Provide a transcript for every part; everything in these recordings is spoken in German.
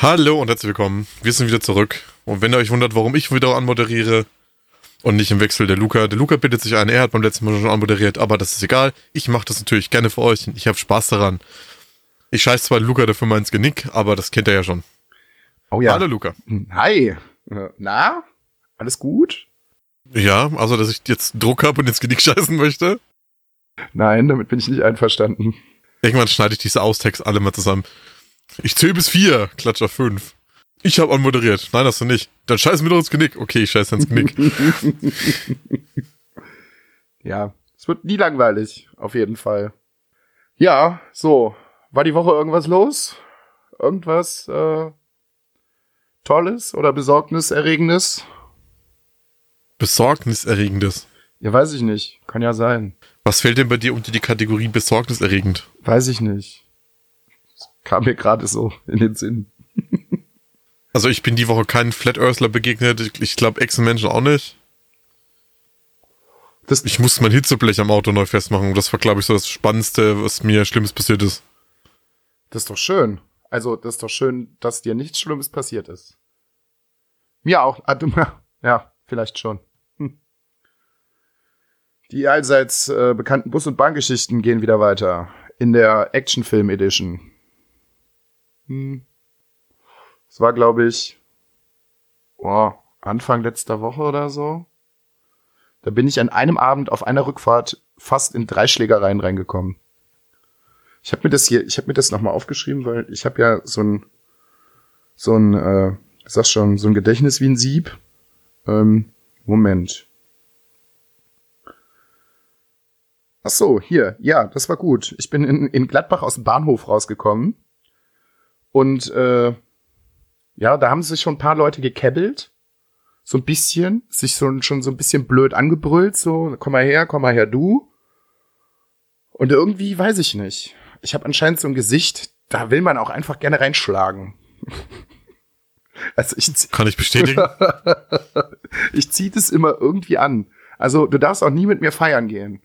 Hallo und herzlich willkommen. Wir sind wieder zurück. Und wenn ihr euch wundert, warum ich wieder anmoderiere und nicht im Wechsel der Luca. Der Luca bittet sich ein, er hat beim letzten Mal schon anmoderiert, aber das ist egal. Ich mache das natürlich gerne für euch und ich habe Spaß daran. Ich scheiß zwar Luca dafür mal ins Genick, aber das kennt er ja schon. Oh ja. Hallo Luca. Hi. Äh, Na? Alles gut? Ja, also dass ich jetzt Druck habe und ins Genick scheißen möchte. Nein, damit bin ich nicht einverstanden. Irgendwann schneide ich diese Austext alle mal zusammen. Ich zähle bis vier, klatsch auf fünf. Ich habe anmoderiert. Nein, hast du nicht. Dann scheiß mir doch ins Genick. Okay, ich scheiß ins Genick. Ja, es wird nie langweilig, auf jeden Fall. Ja, so. War die Woche irgendwas los? Irgendwas äh, Tolles oder Besorgniserregendes? Besorgniserregendes. Ja, weiß ich nicht. Kann ja sein. Was fällt denn bei dir unter die Kategorie besorgniserregend? Weiß ich nicht. Kam mir gerade so in den Sinn. Also ich bin die Woche keinen Flat Earthler begegnet. Ich- glaube Echsenmenschen auch nicht. Das, Ich musste mein Hitzeblech am Auto neu festmachen. Das war, glaube ich, so das Spannendste, was mir Schlimmes passiert ist. Das ist doch schön. Also, das ist doch schön, dass dir nichts Schlimmes passiert ist. Mir auch. Ah, ja, vielleicht schon. Hm. Die allseits äh, bekannten Bus- und Bahngeschichten gehen wieder weiter. In der Actionfilm Edition. Hm. Es war, glaube ich, oh, Anfang letzter Woche oder so. Da bin ich an einem Abend auf einer Rückfahrt fast in drei Schlägereien reingekommen. Ich habe mir das hier, ich habe mir das nochmal aufgeschrieben, weil ich habe ja so ein, so ein, äh, sag schon, so ein Gedächtnis wie ein Sieb. Ähm, Moment. Ach so, hier, ja, das war gut. Ich bin in, in Gladbach aus dem Bahnhof rausgekommen und äh, ja, da haben sich schon ein paar Leute gekebbelt, so ein bisschen, sich so, schon so ein bisschen blöd angebrüllt, so, komm mal her, komm mal her, du. Und irgendwie weiß ich nicht. Ich habe anscheinend so ein Gesicht, da will man auch einfach gerne reinschlagen. also ich, zieh- Kann ich bestätigen? ich zieh das immer irgendwie an. Also du darfst auch nie mit mir feiern gehen.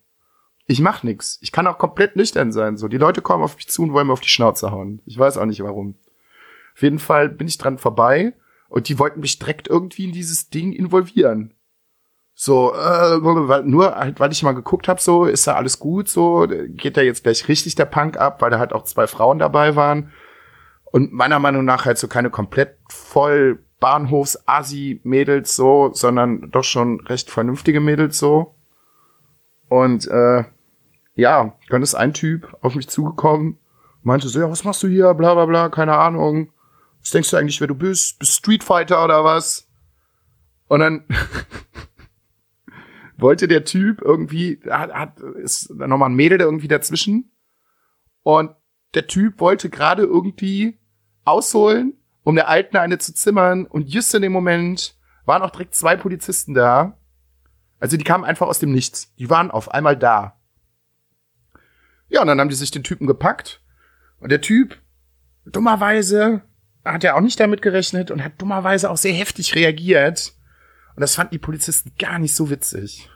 Ich mach nix. Ich kann auch komplett nüchtern sein. So, die Leute kommen auf mich zu und wollen mir auf die Schnauze hauen. Ich weiß auch nicht warum. Auf jeden Fall bin ich dran vorbei und die wollten mich direkt irgendwie in dieses Ding involvieren. So, äh, nur halt, weil ich mal geguckt habe, so ist da alles gut, so geht da jetzt gleich richtig der Punk ab, weil da halt auch zwei Frauen dabei waren und meiner Meinung nach halt so keine komplett voll Bahnhofs-Asi-Mädels so, sondern doch schon recht vernünftige Mädels so. Und äh, ja, dann ist ein Typ auf mich zugekommen, meinte so, ja, was machst du hier, bla bla bla, keine Ahnung. Was denkst du eigentlich, wer du bist? Bist Street Fighter oder was? Und dann wollte der Typ irgendwie, hat, hat ist nochmal ein Mädel irgendwie dazwischen. Und der Typ wollte gerade irgendwie ausholen, um der Alten eine zu zimmern. Und just in dem Moment waren auch direkt zwei Polizisten da. Also die kamen einfach aus dem Nichts. Die waren auf einmal da. Ja, und dann haben die sich den Typen gepackt. Und der Typ, dummerweise, hat er auch nicht damit gerechnet und hat dummerweise auch sehr heftig reagiert. Und das fanden die Polizisten gar nicht so witzig.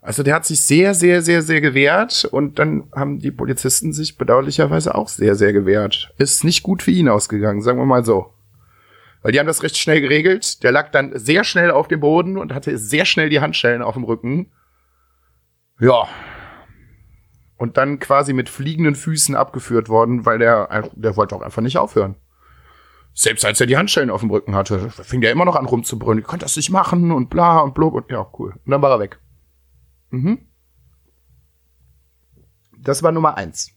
Also der hat sich sehr, sehr, sehr, sehr gewehrt und dann haben die Polizisten sich bedauerlicherweise auch sehr, sehr gewehrt. Ist nicht gut für ihn ausgegangen, sagen wir mal so. Weil die haben das recht schnell geregelt. Der lag dann sehr schnell auf dem Boden und hatte sehr schnell die Handschellen auf dem Rücken. Ja. Und dann quasi mit fliegenden Füßen abgeführt worden, weil der, der wollte auch einfach nicht aufhören. Selbst als er die Handschellen auf dem Rücken hatte, fing der immer noch an rumzubrüllen. Ich konnte das nicht machen und bla und blub und ja, cool. Und dann war er weg. Mhm. Das war Nummer eins.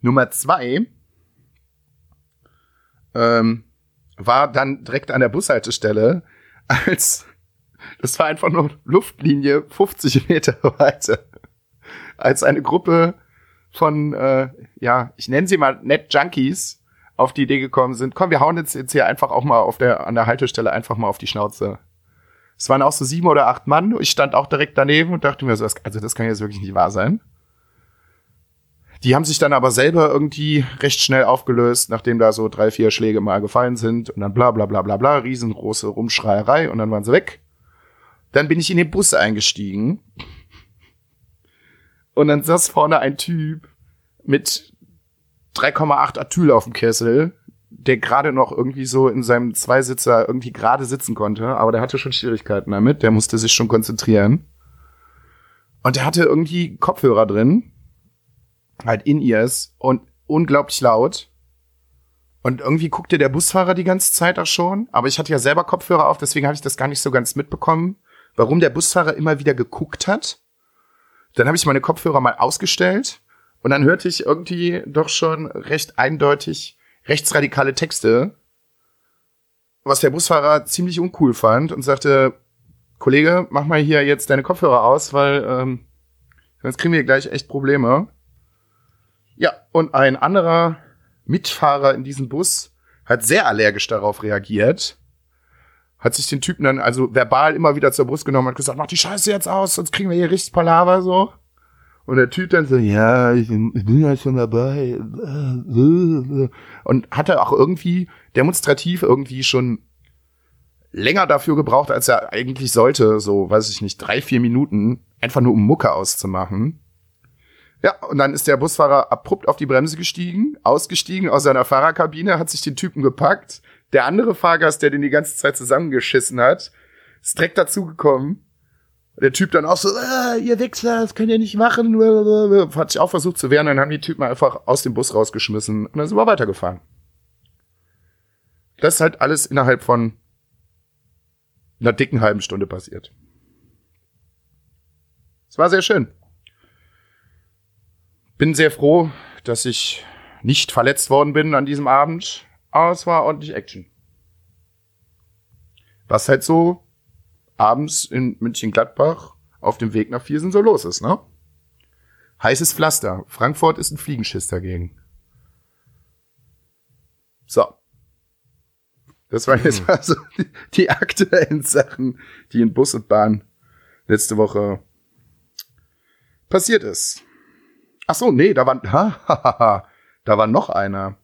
Nummer zwei ähm, war dann direkt an der Bushaltestelle, als Das war einfach nur Luftlinie 50 Meter weiter. Als eine Gruppe von, äh, ja, ich nenne sie mal Net Junkies auf die Idee gekommen sind, komm, wir hauen jetzt, jetzt hier einfach auch mal auf der, an der Haltestelle einfach mal auf die Schnauze. Es waren auch so sieben oder acht Mann. Ich stand auch direkt daneben und dachte mir so, also das kann jetzt wirklich nicht wahr sein. Die haben sich dann aber selber irgendwie recht schnell aufgelöst, nachdem da so drei, vier Schläge mal gefallen sind und dann bla bla bla bla bla, riesengroße Rumschreierei und dann waren sie weg. Dann bin ich in den Bus eingestiegen und dann saß vorne ein Typ mit 3,8 Atyl auf dem Kessel, der gerade noch irgendwie so in seinem Zweisitzer irgendwie gerade sitzen konnte, aber der hatte schon Schwierigkeiten damit, der musste sich schon konzentrieren. Und der hatte irgendwie Kopfhörer drin halt in ears und unglaublich laut. Und irgendwie guckte der Busfahrer die ganze Zeit auch schon, aber ich hatte ja selber Kopfhörer auf, deswegen habe ich das gar nicht so ganz mitbekommen, warum der Busfahrer immer wieder geguckt hat. Dann habe ich meine Kopfhörer mal ausgestellt und dann hörte ich irgendwie doch schon recht eindeutig rechtsradikale Texte, was der Busfahrer ziemlich uncool fand und sagte, Kollege, mach mal hier jetzt deine Kopfhörer aus, weil ähm, sonst kriegen wir gleich echt Probleme. Ja, und ein anderer Mitfahrer in diesem Bus hat sehr allergisch darauf reagiert. Hat sich den Typen dann also verbal immer wieder zur Brust genommen und gesagt, mach die Scheiße jetzt aus, sonst kriegen wir hier richtig Palaver so. Und der Typ dann so, ja, ich, bin ja schon dabei. Und hatte auch irgendwie demonstrativ irgendwie schon länger dafür gebraucht, als er eigentlich sollte, so, weiß ich nicht, drei, vier Minuten, einfach nur um Mucke auszumachen. Ja, und dann ist der Busfahrer abrupt auf die Bremse gestiegen, ausgestiegen aus seiner Fahrerkabine, hat sich den Typen gepackt. Der andere Fahrgast, der den die ganze Zeit zusammengeschissen hat, ist direkt dazugekommen. Der Typ dann auch so, ah, ihr Wichser, das könnt ihr nicht machen. Hat sich auch versucht zu wehren, dann haben die Typen einfach aus dem Bus rausgeschmissen und dann sind wir weitergefahren. Das ist halt alles innerhalb von einer dicken halben Stunde passiert. Es war sehr schön. Bin sehr froh, dass ich nicht verletzt worden bin an diesem Abend, aber es war ordentlich Action. Was halt so abends in München-Gladbach auf dem Weg nach Viersen so los ist, ne? Heißes Pflaster. Frankfurt ist ein Fliegenschiss dagegen. So. Das waren jetzt also die, die aktuellen Sachen, die in Bus und Bahn letzte Woche passiert ist. Ach so, nee, da war, ha, ha, ha, ha, da war noch einer.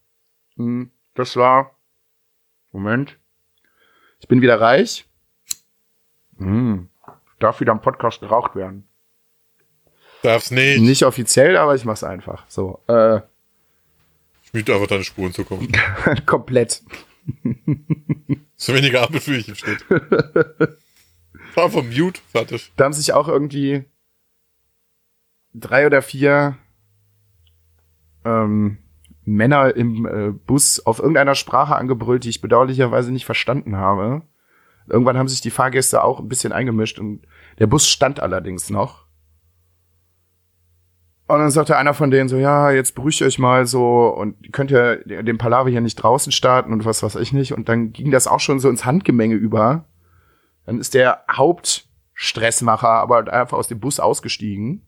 Hm, das war, Moment. Ich bin wieder reich. Hm, darf wieder am Podcast geraucht werden. Darf's nicht. Nicht offiziell, aber ich mach's einfach. So, äh, Schmied einfach deine Spuren zu kommen. komplett. So weniger Ampel für ich im Schnitt. Fahr vom Mute, fertig. Da haben sich auch irgendwie drei oder vier ähm, Männer im äh, Bus auf irgendeiner Sprache angebrüllt, die ich bedauerlicherweise nicht verstanden habe. Irgendwann haben sich die Fahrgäste auch ein bisschen eingemischt und der Bus stand allerdings noch. Und dann sagte einer von denen so, ja, jetzt beruhigt euch mal so und könnt ja den Palaver hier nicht draußen starten und was weiß ich nicht. Und dann ging das auch schon so ins Handgemenge über. Dann ist der Hauptstressmacher aber einfach aus dem Bus ausgestiegen.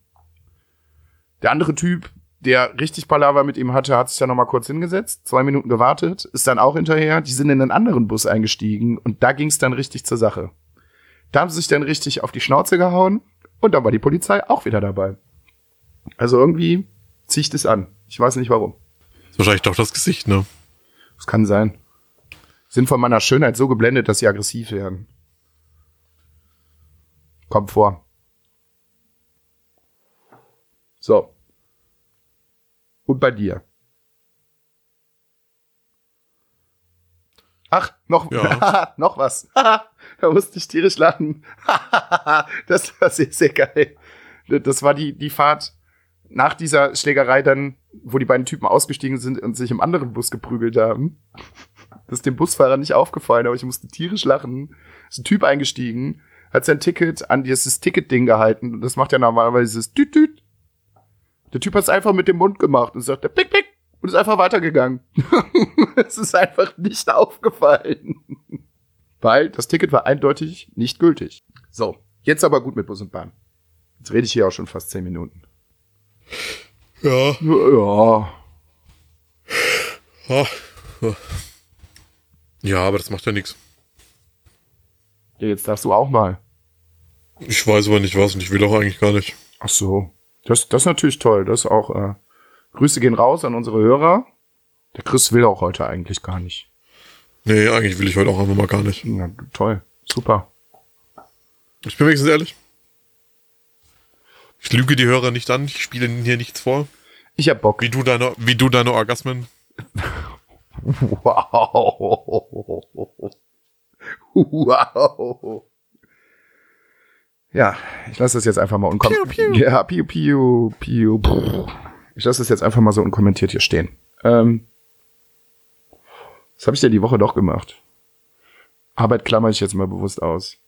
Der andere Typ, der richtig Palaver mit ihm hatte, hat sich dann noch mal kurz hingesetzt, zwei Minuten gewartet, ist dann auch hinterher. Die sind in einen anderen Bus eingestiegen und da ging es dann richtig zur Sache. Da haben sie sich dann richtig auf die Schnauze gehauen und dann war die Polizei auch wieder dabei. Also irgendwie zieht es an. Ich weiß nicht warum. Ist wahrscheinlich doch das Gesicht, ne? Das kann sein. Sind von meiner Schönheit so geblendet, dass sie aggressiv werden. Kommt vor. So. Und bei dir? Ach, noch, Ja. noch was. da musste ich tierisch lachen. das war sehr, sehr geil. Das war die, die Fahrt nach dieser Schlägerei dann, wo die beiden Typen ausgestiegen sind und sich im anderen Bus geprügelt haben. Das ist dem Busfahrer nicht aufgefallen, aber ich musste tierisch lachen. Ist ein Typ eingestiegen, hat sein Ticket an dieses Ticket-Ding gehalten. Und das macht ja normalerweise dieses Düt, Düt. Der Typ hat es einfach mit dem Mund gemacht und sagt, pick, pick, und ist einfach weitergegangen. es ist einfach nicht aufgefallen. Weil das Ticket war eindeutig nicht gültig. So, jetzt aber gut mit Bus und Bahn. Jetzt rede ich hier auch schon fast zehn Minuten. Ja. Ja. Ah. Ja, aber das macht ja nichts. ja jetzt darfst du auch mal. Ich weiß aber nicht was und ich will auch eigentlich gar nicht. Ach so. Das, das ist natürlich toll. Das auch, äh, Grüße gehen raus an unsere Hörer. Der Chris will auch heute eigentlich gar nicht. Nee, eigentlich will ich heute auch einfach mal gar nicht. Ja, toll. Super. Ich bin wenigstens ehrlich. Ich lüge die Hörer nicht an, ich spiele ihnen hier nichts vor. Ich hab Bock. Wie du deine, wie du deine Orgasmen. Wow. Wow. Ja, ich lasse das jetzt einfach mal unkommentiert. Ja, piu, piu, piu. Brr. Ich lasse das jetzt einfach mal so unkommentiert hier stehen. Ähm, was habe ich denn die Woche doch gemacht? Arbeit klammer ich jetzt mal bewusst aus.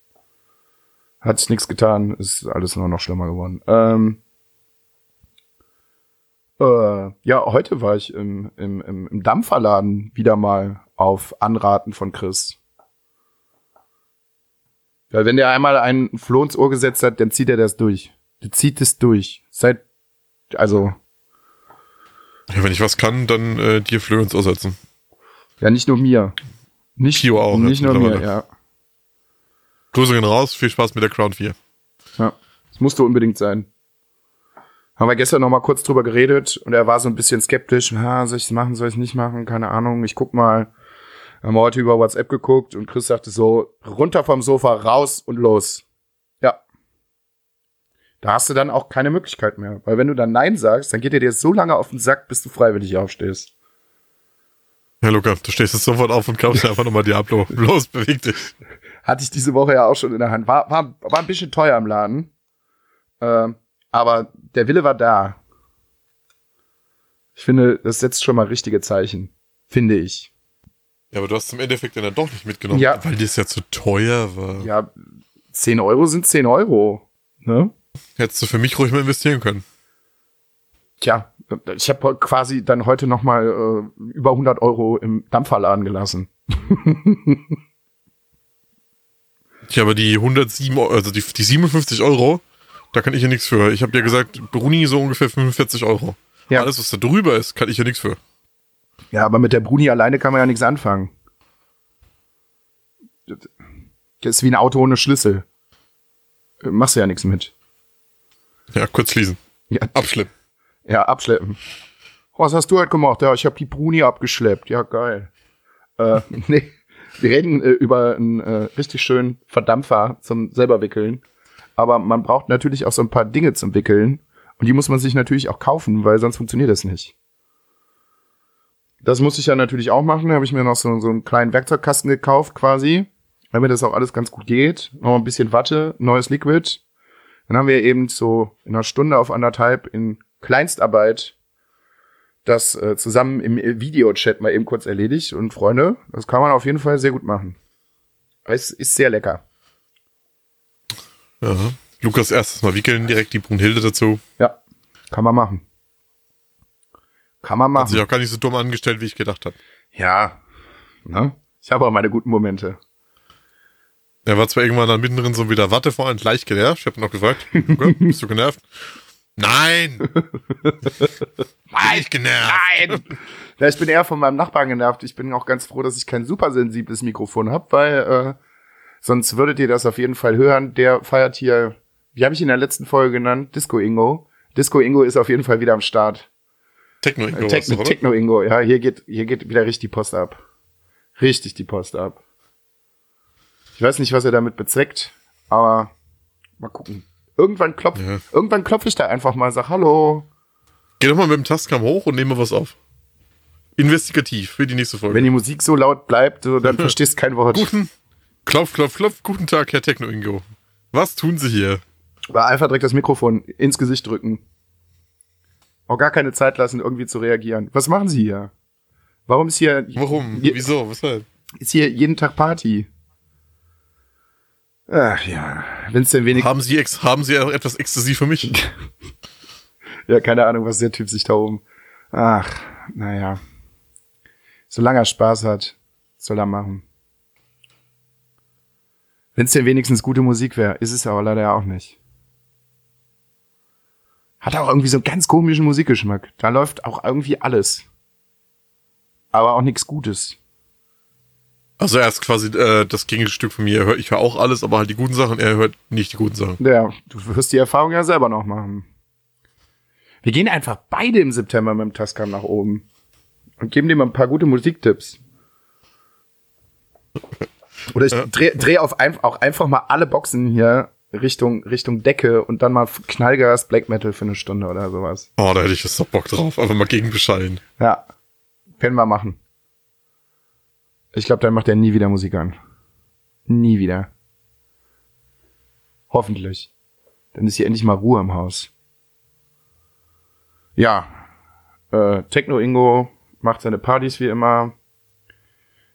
Hat sich nichts getan, ist alles nur noch schlimmer geworden. Ähm, äh, ja, heute war ich im, im, im, im Dampferladen wieder mal auf Anraten von Chris. Weil wenn der einmal einen Floh ins Ohr gesetzt hat, dann zieht er das durch. Der zieht es durch. Seit, also, Ja, wenn ich was kann, dann äh, dir Flöhe ins Ohr setzen. ja, nicht nur mir. Nicht, Pio auch, nicht nur mir, ja. Grüße gehen raus, viel Spaß mit der Crown 4. Ja, das musste unbedingt sein. Haben wir gestern noch mal kurz drüber geredet und er war so ein bisschen skeptisch. Ha, soll ich es machen, soll ich es nicht machen? Keine Ahnung. Ich guck mal. Haben wir heute über WhatsApp geguckt und Chris sagte so, runter vom Sofa, raus und los. Ja. Da hast du dann auch keine Möglichkeit mehr. Weil wenn du dann Nein sagst, dann geht er dir so lange auf den Sack, bis du freiwillig aufstehst. Ja, Luca, du stehst jetzt sofort auf und kaufst einfach nochmal Diablo. Los, beweg dich. Hatte ich diese Woche ja auch schon in der Hand. War, war, war ein bisschen teuer im Laden. Ähm, aber der Wille war da. Ich finde, das setzt schon mal richtige Zeichen. Finde ich. Ja, aber du hast zum Endeffekt dann doch nicht mitgenommen, Ja. weil es ja zu teuer war. Ja, 10 Euro sind 10 Euro. Ne? Hättest du für mich ruhig mal investieren können. Tja, ich habe quasi dann heute noch mal äh, über 100 Euro im Dampferladen gelassen. Ja, aber die 107, Euro, also die, die 57 Euro, da kann ich ja nichts für. Ich habe dir gesagt, Bruni so ungefähr 45 Euro. Ja. Alles, was da drüber ist, kann ich ja nichts für. Ja, aber mit der Bruni alleine kann man ja nichts anfangen. Das ist wie ein Auto ohne Schlüssel. Äh, Machst du ja nichts mit. Ja, kurz schließen. Ja, Abschleppen. Ja, abschleppen. Was hast du halt gemacht? Ja, ich habe die Bruni abgeschleppt. Ja, geil. Äh, nee, wir reden äh, über einen äh, richtig schönen Verdampfer zum selber wickeln. Aber man braucht natürlich auch so ein paar Dinge zum Wickeln. Und die muss man sich natürlich auch kaufen, weil sonst funktioniert das nicht. Das muss ich ja natürlich auch machen. Da habe ich mir noch so, so einen kleinen Werkzeugkasten gekauft quasi, damit das auch alles ganz gut geht. Noch ein bisschen Watte, neues Liquid. Dann haben wir eben so in einer Stunde auf anderthalb in Kleinstarbeit das äh, zusammen im Videochat mal eben kurz erledigt. Und Freunde, das kann man auf jeden Fall sehr gut machen. Es ist sehr lecker. Ja. Lukas erstes Mal wickeln, direkt die Brunhilde dazu. Ja, kann man machen. Kann man Hat sich machen. auch gar nicht so dumm angestellt, wie ich gedacht habe. Ja, ne? Ich habe auch meine guten Momente. Er war zwar irgendwann dann mittendrin so wieder Watte vor allem leicht genervt. Ich habe noch gefragt, bist du genervt? Nein! Leicht genervt! Nein! Ja, ich bin eher von meinem Nachbarn genervt. Ich bin auch ganz froh, dass ich kein super sensibles Mikrofon habe, weil äh, sonst würdet ihr das auf jeden Fall hören. Der feiert hier, wie habe ich ihn in der letzten Folge genannt? Disco Ingo. Disco Ingo ist auf jeden Fall wieder am Start. Techno Ingo Äh, Techno, doch, oder? Techno Ingo, ja, hier geht, hier geht wieder richtig die Post ab. Richtig die Post ab. Ich weiß nicht, was er damit bezweckt, aber mal gucken. Irgendwann klopf, Ja. irgendwann klopfe ich da einfach mal, sag Hallo. Geh doch mal mit dem Tastkam hoch und nehme was auf. Investigativ für die nächste Folge. Wenn die Musik so laut bleibt, so, dann verstehst kein Wort. Guten, klopf, klopf, klopf. Guten Tag, Herr Techno Ingo. Was tun Sie hier? Aber einfach direkt das Mikrofon ins Gesicht drücken. Auch gar keine Zeit lassen, irgendwie zu reagieren. Was machen Sie hier? Warum ist hier, Warum? Je- Wieso? Weshalb? ist hier jeden Tag Party? Ach ja, wenn es denn wenig, Haben Sie, ex haben Sie auch etwas Ecstasy für mich? ja, keine Ahnung, was der Typ sich da oben. Ach, naja. Solange er Spaß hat, soll er machen. Wenn es denn wenigstens gute Musik wäre, ist es aber leider ja auch nicht. Hat auch irgendwie so einen ganz komischen Musikgeschmack. Da läuft auch irgendwie alles. Aber auch nichts Gutes. Also er ist quasi äh, das Gegenstück von mir. Hört- Ich höre auch alles, aber halt die guten Sachen. Er hört nicht die guten Sachen. Ja, du wirst die Erfahrung ja selber noch machen. Wir gehen einfach beide im September mit dem Tascam nach oben und geben dem ein paar gute Musiktipps. Oder ich dreh, dreh auf ein, auch einfach mal alle Boxen hier Richtung, Richtung Decke und dann mal Knallgas Black Metal für eine Stunde oder sowas. Oh, da hätte ich jetzt doch Bock drauf. Einfach mal gegen beschallen. Ja, können wir machen. Ich glaube, dann macht er nie wieder Musik an. Nie wieder. Hoffentlich. Dann ist hier endlich mal Ruhe im Haus. Ja, äh, Techno Ingo macht seine Partys wie immer.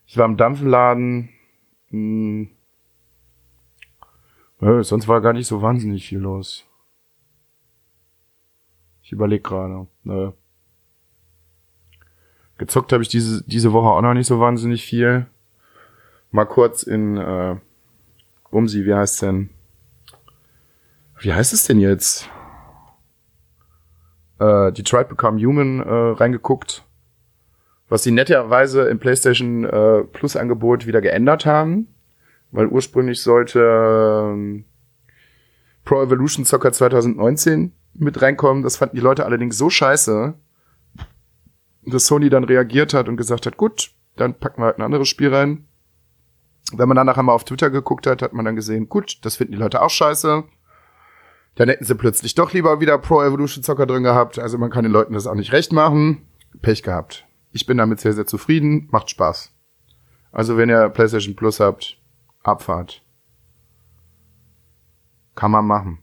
Ich war im Dampfenladen. Hm. Äh, sonst war gar nicht so wahnsinnig viel los. Ich überlege gerade. Nö. Gezockt habe ich diese, diese Woche auch noch nicht so wahnsinnig viel. Mal kurz in äh, Umsi, wie heißt denn? Wie heißt es denn jetzt? Äh, Detroit Become Human äh, reingeguckt. Was sie netterweise im PlayStation äh, Plus Angebot wieder geändert haben. Weil ursprünglich sollte ähm, Pro Evolution Soccer 2019 mit reinkommen. Das fanden die Leute allerdings so scheiße, dass Sony dann reagiert hat und gesagt hat, gut, dann packen wir halt ein anderes Spiel rein. Wenn man dann nachher mal auf Twitter geguckt hat, hat man dann gesehen, gut, das finden die Leute auch scheiße. Dann hätten sie plötzlich doch lieber wieder Pro Evolution Soccer drin gehabt. Also man kann den Leuten das auch nicht recht machen. Pech gehabt. Ich bin damit sehr, sehr zufrieden. Macht Spaß. Also wenn ihr PlayStation Plus habt, Abfahrt. Kann man machen.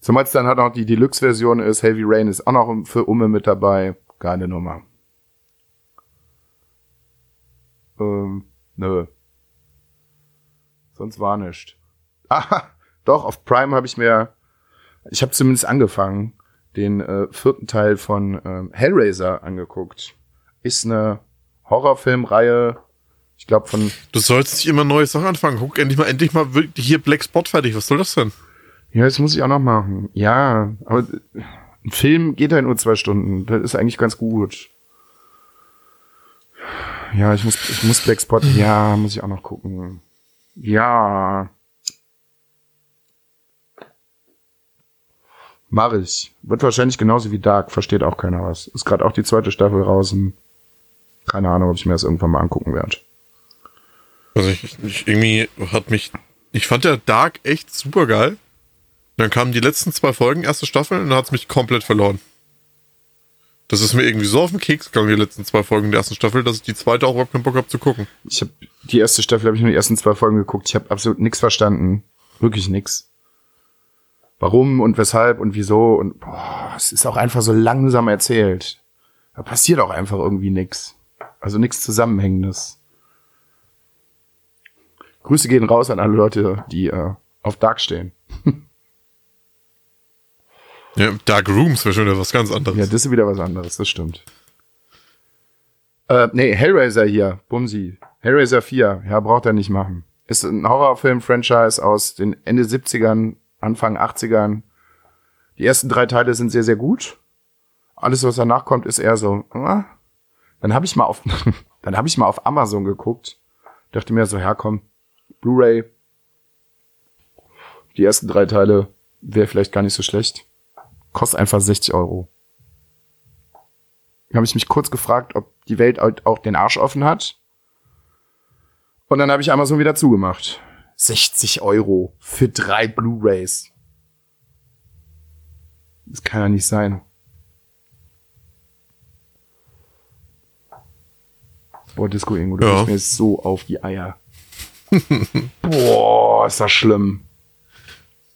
Zumal es dann halt noch die Deluxe-Version ist, Heavy Rain ist auch noch für Umme mit dabei. Geile Nummer. Ähm, nö. Sonst war nicht. Ah, doch, auf Prime habe ich mir, ich habe zumindest angefangen, den äh, vierten Teil von ähm, Hellraiser angeguckt. Ist eine Horrorfilmreihe, ich glaube von Du sollst nicht immer neue Sachen anfangen. Guck endlich mal, endlich mal wirklich hier Black Spot fertig. Was soll das denn? Ja, das muss ich auch noch machen. Ja, aber ein Film geht halt nur zwei Stunden. Das ist eigentlich ganz gut. Ja, ich muss, ich muss Black Spot, ja, muss ich auch noch gucken. Ja. Mach ich. Wird wahrscheinlich genauso wie Dark, versteht auch keiner was. Ist gerade auch die zweite Staffel draußen. Keine Ahnung, ob ich mir das irgendwann mal angucken werde. Also ich, ich irgendwie hat mich, ich fand ja Dark echt super geil. Dann kamen die letzten zwei Folgen, erste Staffel, und dann hat's mich komplett verloren. Das ist mir irgendwie so auf den Keks gegangen, die letzten zwei Folgen der ersten Staffel, dass ich die zweite auch überhaupt keinen Bock habe zu gucken. Ich habe die erste Staffel habe ich nur die ersten zwei Folgen geguckt. Ich habe absolut nichts verstanden, wirklich nix. Warum und weshalb und wieso und boah, es ist auch einfach so langsam erzählt. Da passiert auch einfach irgendwie nix. Also nichts Zusammenhängendes. Grüße gehen raus an alle Leute, die äh, auf Dark stehen. Ja, Dark Rooms wäre schon wieder was ganz anderes. Ja, das ist wieder was anderes, das stimmt. Äh, nee, Hellraiser hier, Bumsi. Hellraiser 4, ja, braucht er nicht machen. Ist ein Horrorfilm-Franchise aus den Ende 70ern, Anfang 80ern. Die ersten drei Teile sind sehr, sehr gut. Alles, was danach kommt, ist eher so, ah. Dann habe ich mal auf, dann habe ich mal auf Amazon geguckt. Dachte mir so, ja, komm, Blu-ray. Die ersten drei Teile wäre vielleicht gar nicht so schlecht. Kostet einfach 60 Euro. Habe ich mich kurz gefragt, ob die Welt halt auch den Arsch offen hat. Und dann habe ich Amazon wieder zugemacht. 60 Euro für drei Blu-rays. Das kann ja nicht sein. Boah, Disco Ingo, du Ja. mir so auf die Eier. Boah, ist das schlimm.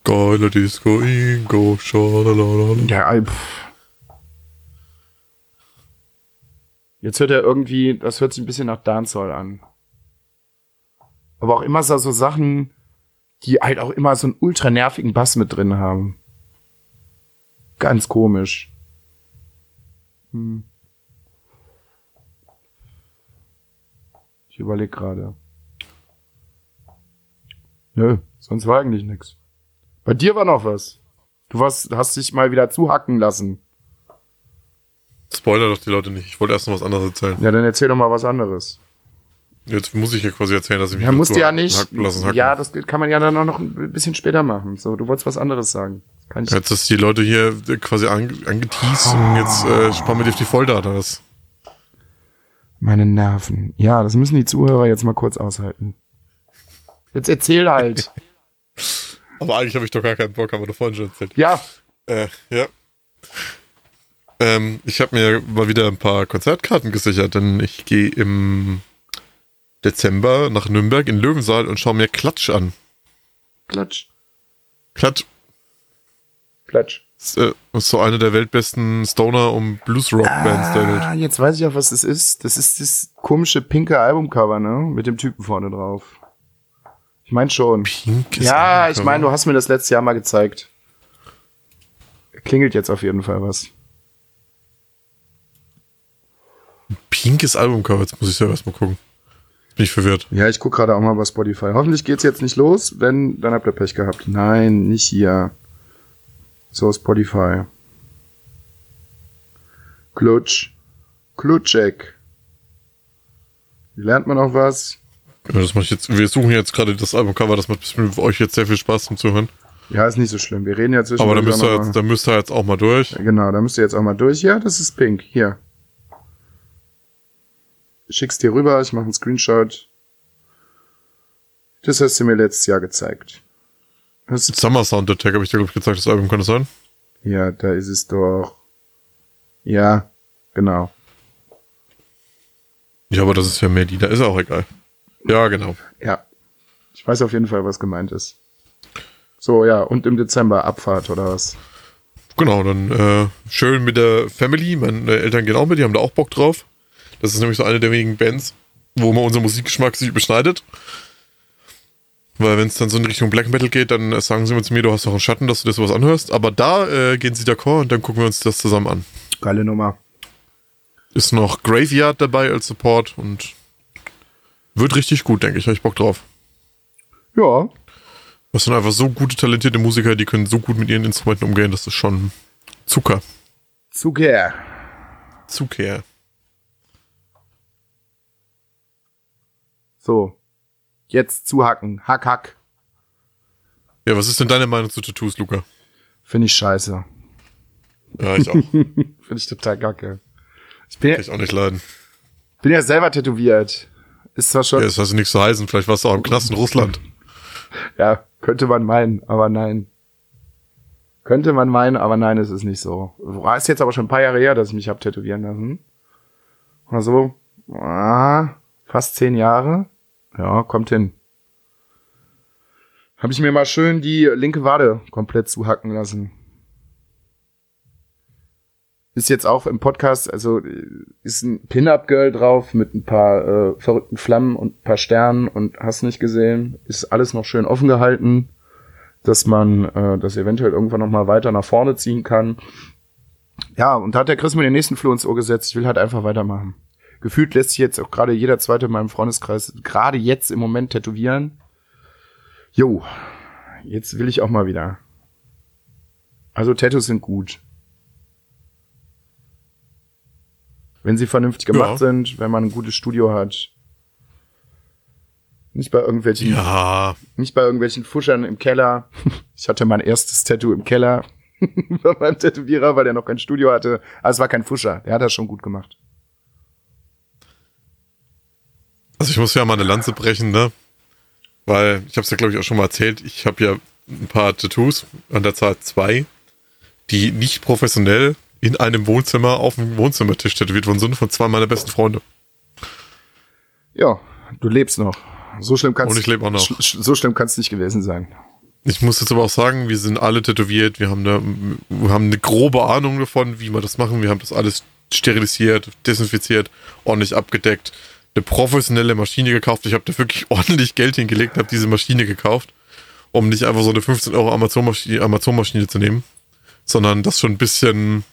Geiler Disco Ingo, schalalala. Ja, pff. Jetzt hört er irgendwie, das hört sich ein bisschen nach Dancehall an. Aber auch immer so, so Sachen, die halt auch immer so einen ultra nervigen Bass mit drin haben. Ganz komisch. Hm. Ich überlege gerade. Nö, sonst war eigentlich nix. Bei dir war noch was. Du warst, hast dich mal wieder zuhacken lassen. Spoiler doch die Leute nicht. Ich wollte erst noch was anderes erzählen. Ja, dann erzähl doch mal was anderes. Jetzt muss ich ja quasi erzählen, dass ich mich Ja, musst ja nicht. hacken lassen hacken. Ja, das kann man ja dann auch noch ein bisschen später machen. So, du wolltest was anderes sagen. Kann ich. Jetzt ist die Leute hier quasi ange angeteased und jetzt äh, sparen wir die auf die Volldata. Meine Nerven. Ja, das müssen die Zuhörer jetzt mal kurz aushalten. Jetzt erzähl halt. Aber eigentlich habe ich doch gar keinen Bock, haben wir doch vorhin schon erzählt. ja, Äh, ja. Ähm, ich habe mir mal wieder ein paar Konzertkarten gesichert, denn ich gehe im Dezember nach Nürnberg in Löwensaal und schaue mir Klatsch an. klatsch, Klatsch klatsch. ist, äh, ist so eine der weltbesten Stoner- und Blues-Rock-Bands der Welt. Ah, jetzt weiß ich auch, was das ist. Das ist das komische pinke Albumcover, ne? Mit dem Typen vorne drauf. Ich meine schon. Pinkes Ja, ich meine, du hast mir das letzte Jahr mal gezeigt. Klingelt jetzt auf jeden Fall was. Pinkes Albumcover, jetzt muss ich selber erstmal gucken. Bin ich verwirrt. Ja, ich guck gerade auch mal bei Spotify. Hoffentlich geht's jetzt nicht los. Wenn, dann habt ihr Pech gehabt. Nein, nicht hier. So, Spotify. Klutsch. Klutschek. Lernt man auch was. Ja, das mache ich jetzt. Wir suchen jetzt gerade das Albumcover, das macht euch jetzt sehr viel Spaß zum Zuhören. Ja, ist nicht so schlimm. Wir reden ja zwischen. Aber da müsst, ihr jetzt, da müsst ihr jetzt auch mal durch. Genau, da müsst ihr jetzt auch mal durch. Ja, das ist pink. Hier. Schick's dir rüber, ich mache einen Screenshot. Das hast du mir letztes Jahr gezeigt. Das, Summer Sound Attack habe ich dir, glaube ich, gezeigt, das Album kann das sein? ja, da ist es doch. Ja, genau. Ja, aber das ist ja mehr die, da ist auch egal. Ja, genau. Ja. Ich weiß auf jeden Fall, was gemeint ist. So, ja, und im Dezember Abfahrt oder was? Genau, dann äh, schön mit der Family. Meine Eltern gehen auch mit, die haben da auch Bock drauf. Das ist nämlich so eine der wenigen Bands, wo man unser Musikgeschmack sich überschneidet. Weil wenn es dann so in Richtung Black Metal geht, dann äh, sagen sie immer zu mir, du hast doch einen Schatten, dass du das sowas anhörst. Aber da äh, gehen sie d'accord und dann gucken wir uns das zusammen an. Geile Nummer. Ist noch Graveyard dabei als Support und wird richtig gut, denke ich. Habe ich Bock drauf. Ja, Das sind einfach so gute, talentierte Musiker, die können so gut mit ihren Instrumenten umgehen, das ist schon Zucker. Zucker. Zucker. So. Jetzt zuhacken. Hack, hack. Ja, was ist denn deine Meinung zu Tattoos, Luca? Finde ich scheiße. Ja, ich auch. Finde ich total kacke. Ich bin ja, Kann ich auch nicht leiden. bin ja selber tätowiert. Ist zwar schon, Ja, das heißt nichts zu heißen. Vielleicht warst du auch im Knast in Russland. ja, könnte man meinen, aber nein. Könnte man meinen, aber nein, es ist nicht so. War ist jetzt aber schon ein paar Jahre her, dass ich mich hab tätowieren lassen. Oder so. Ah, fast zehn Jahre. Ja, kommt hin. Habe ich mir mal schön die linke Wade komplett zuhacken lassen. Ist jetzt auch im Podcast, also äh, ist ein Pin-Up-Girl drauf mit ein paar äh, verrückten Flammen und ein paar Sternen und hast nicht gesehen. Ist alles noch schön offen gehalten, dass man äh, das eventuell irgendwann noch mal weiter nach vorne ziehen kann. Ja, und da hat der Chris mir den nächsten Floh ins Ohr gesetzt. Ich will halt einfach weitermachen. Gefühlt lässt sich jetzt auch gerade jeder zweite in meinem Freundeskreis gerade jetzt im Moment tätowieren. Jo, jetzt will ich auch mal wieder. Also Tattoos sind gut. Wenn sie vernünftig gemacht Ja. sind, wenn man ein gutes Studio hat. Nicht bei irgendwelchen, Ja, nicht bei irgendwelchen Fuschern im Keller. Ich hatte mein erstes Tattoo im Keller bei meinem Tätowierer, weil der noch kein Studio hatte. Aber es war kein Fuscher. Der hat das schon gut gemacht. also ich muss ja mal eine Lanze brechen, ne? Weil, ich habe es ja, glaube ich, auch schon mal erzählt, ich habe ja ein paar Tattoos, an der Zahl zwei, die nicht professionell in einem Wohnzimmer auf dem Wohnzimmertisch tätowiert worden sind von zwei meiner besten Freunde. Ja, du lebst noch. So schlimm kann's Und ich lebe auch noch. So schlimm kann's nicht gewesen sein. Ich muss jetzt aber auch sagen, wir sind alle tätowiert, wir haben, da, wir haben eine grobe Ahnung davon, wie wir das machen. Wir haben das alles sterilisiert, desinfiziert, ordentlich abgedeckt, eine professionelle Maschine gekauft. Ich habe da wirklich ordentlich Geld hingelegt, habe diese Maschine gekauft, um nicht einfach so eine 15 Euro Amazon-Maschine Amazon zu nehmen, sondern das schon ein bisschen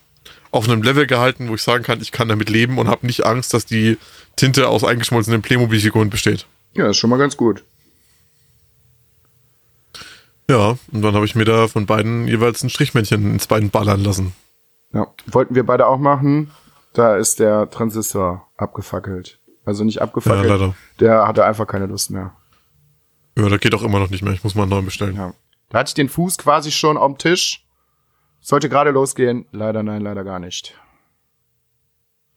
auf einem Level gehalten, wo ich sagen kann, ich kann damit leben und habe nicht Angst, dass die Tinte aus eingeschmolzenen Playmobil-Figuren besteht. Ja, ist schon mal ganz gut. Ja, und dann habe ich mir da von beiden jeweils ein Strichmännchen ins Bein ballern lassen. Ja, wollten wir beide auch machen. Da ist der Transistor abgefackelt. Also nicht abgefackelt. Ja, leider. Der hatte einfach keine Lust mehr. Ja, das geht auch immer noch nicht mehr. Ich muss mal einen neuen bestellen. Ja. Da hatte ich den Fuß quasi schon am Tisch. Sollte gerade losgehen. Leider nein, leider gar nicht.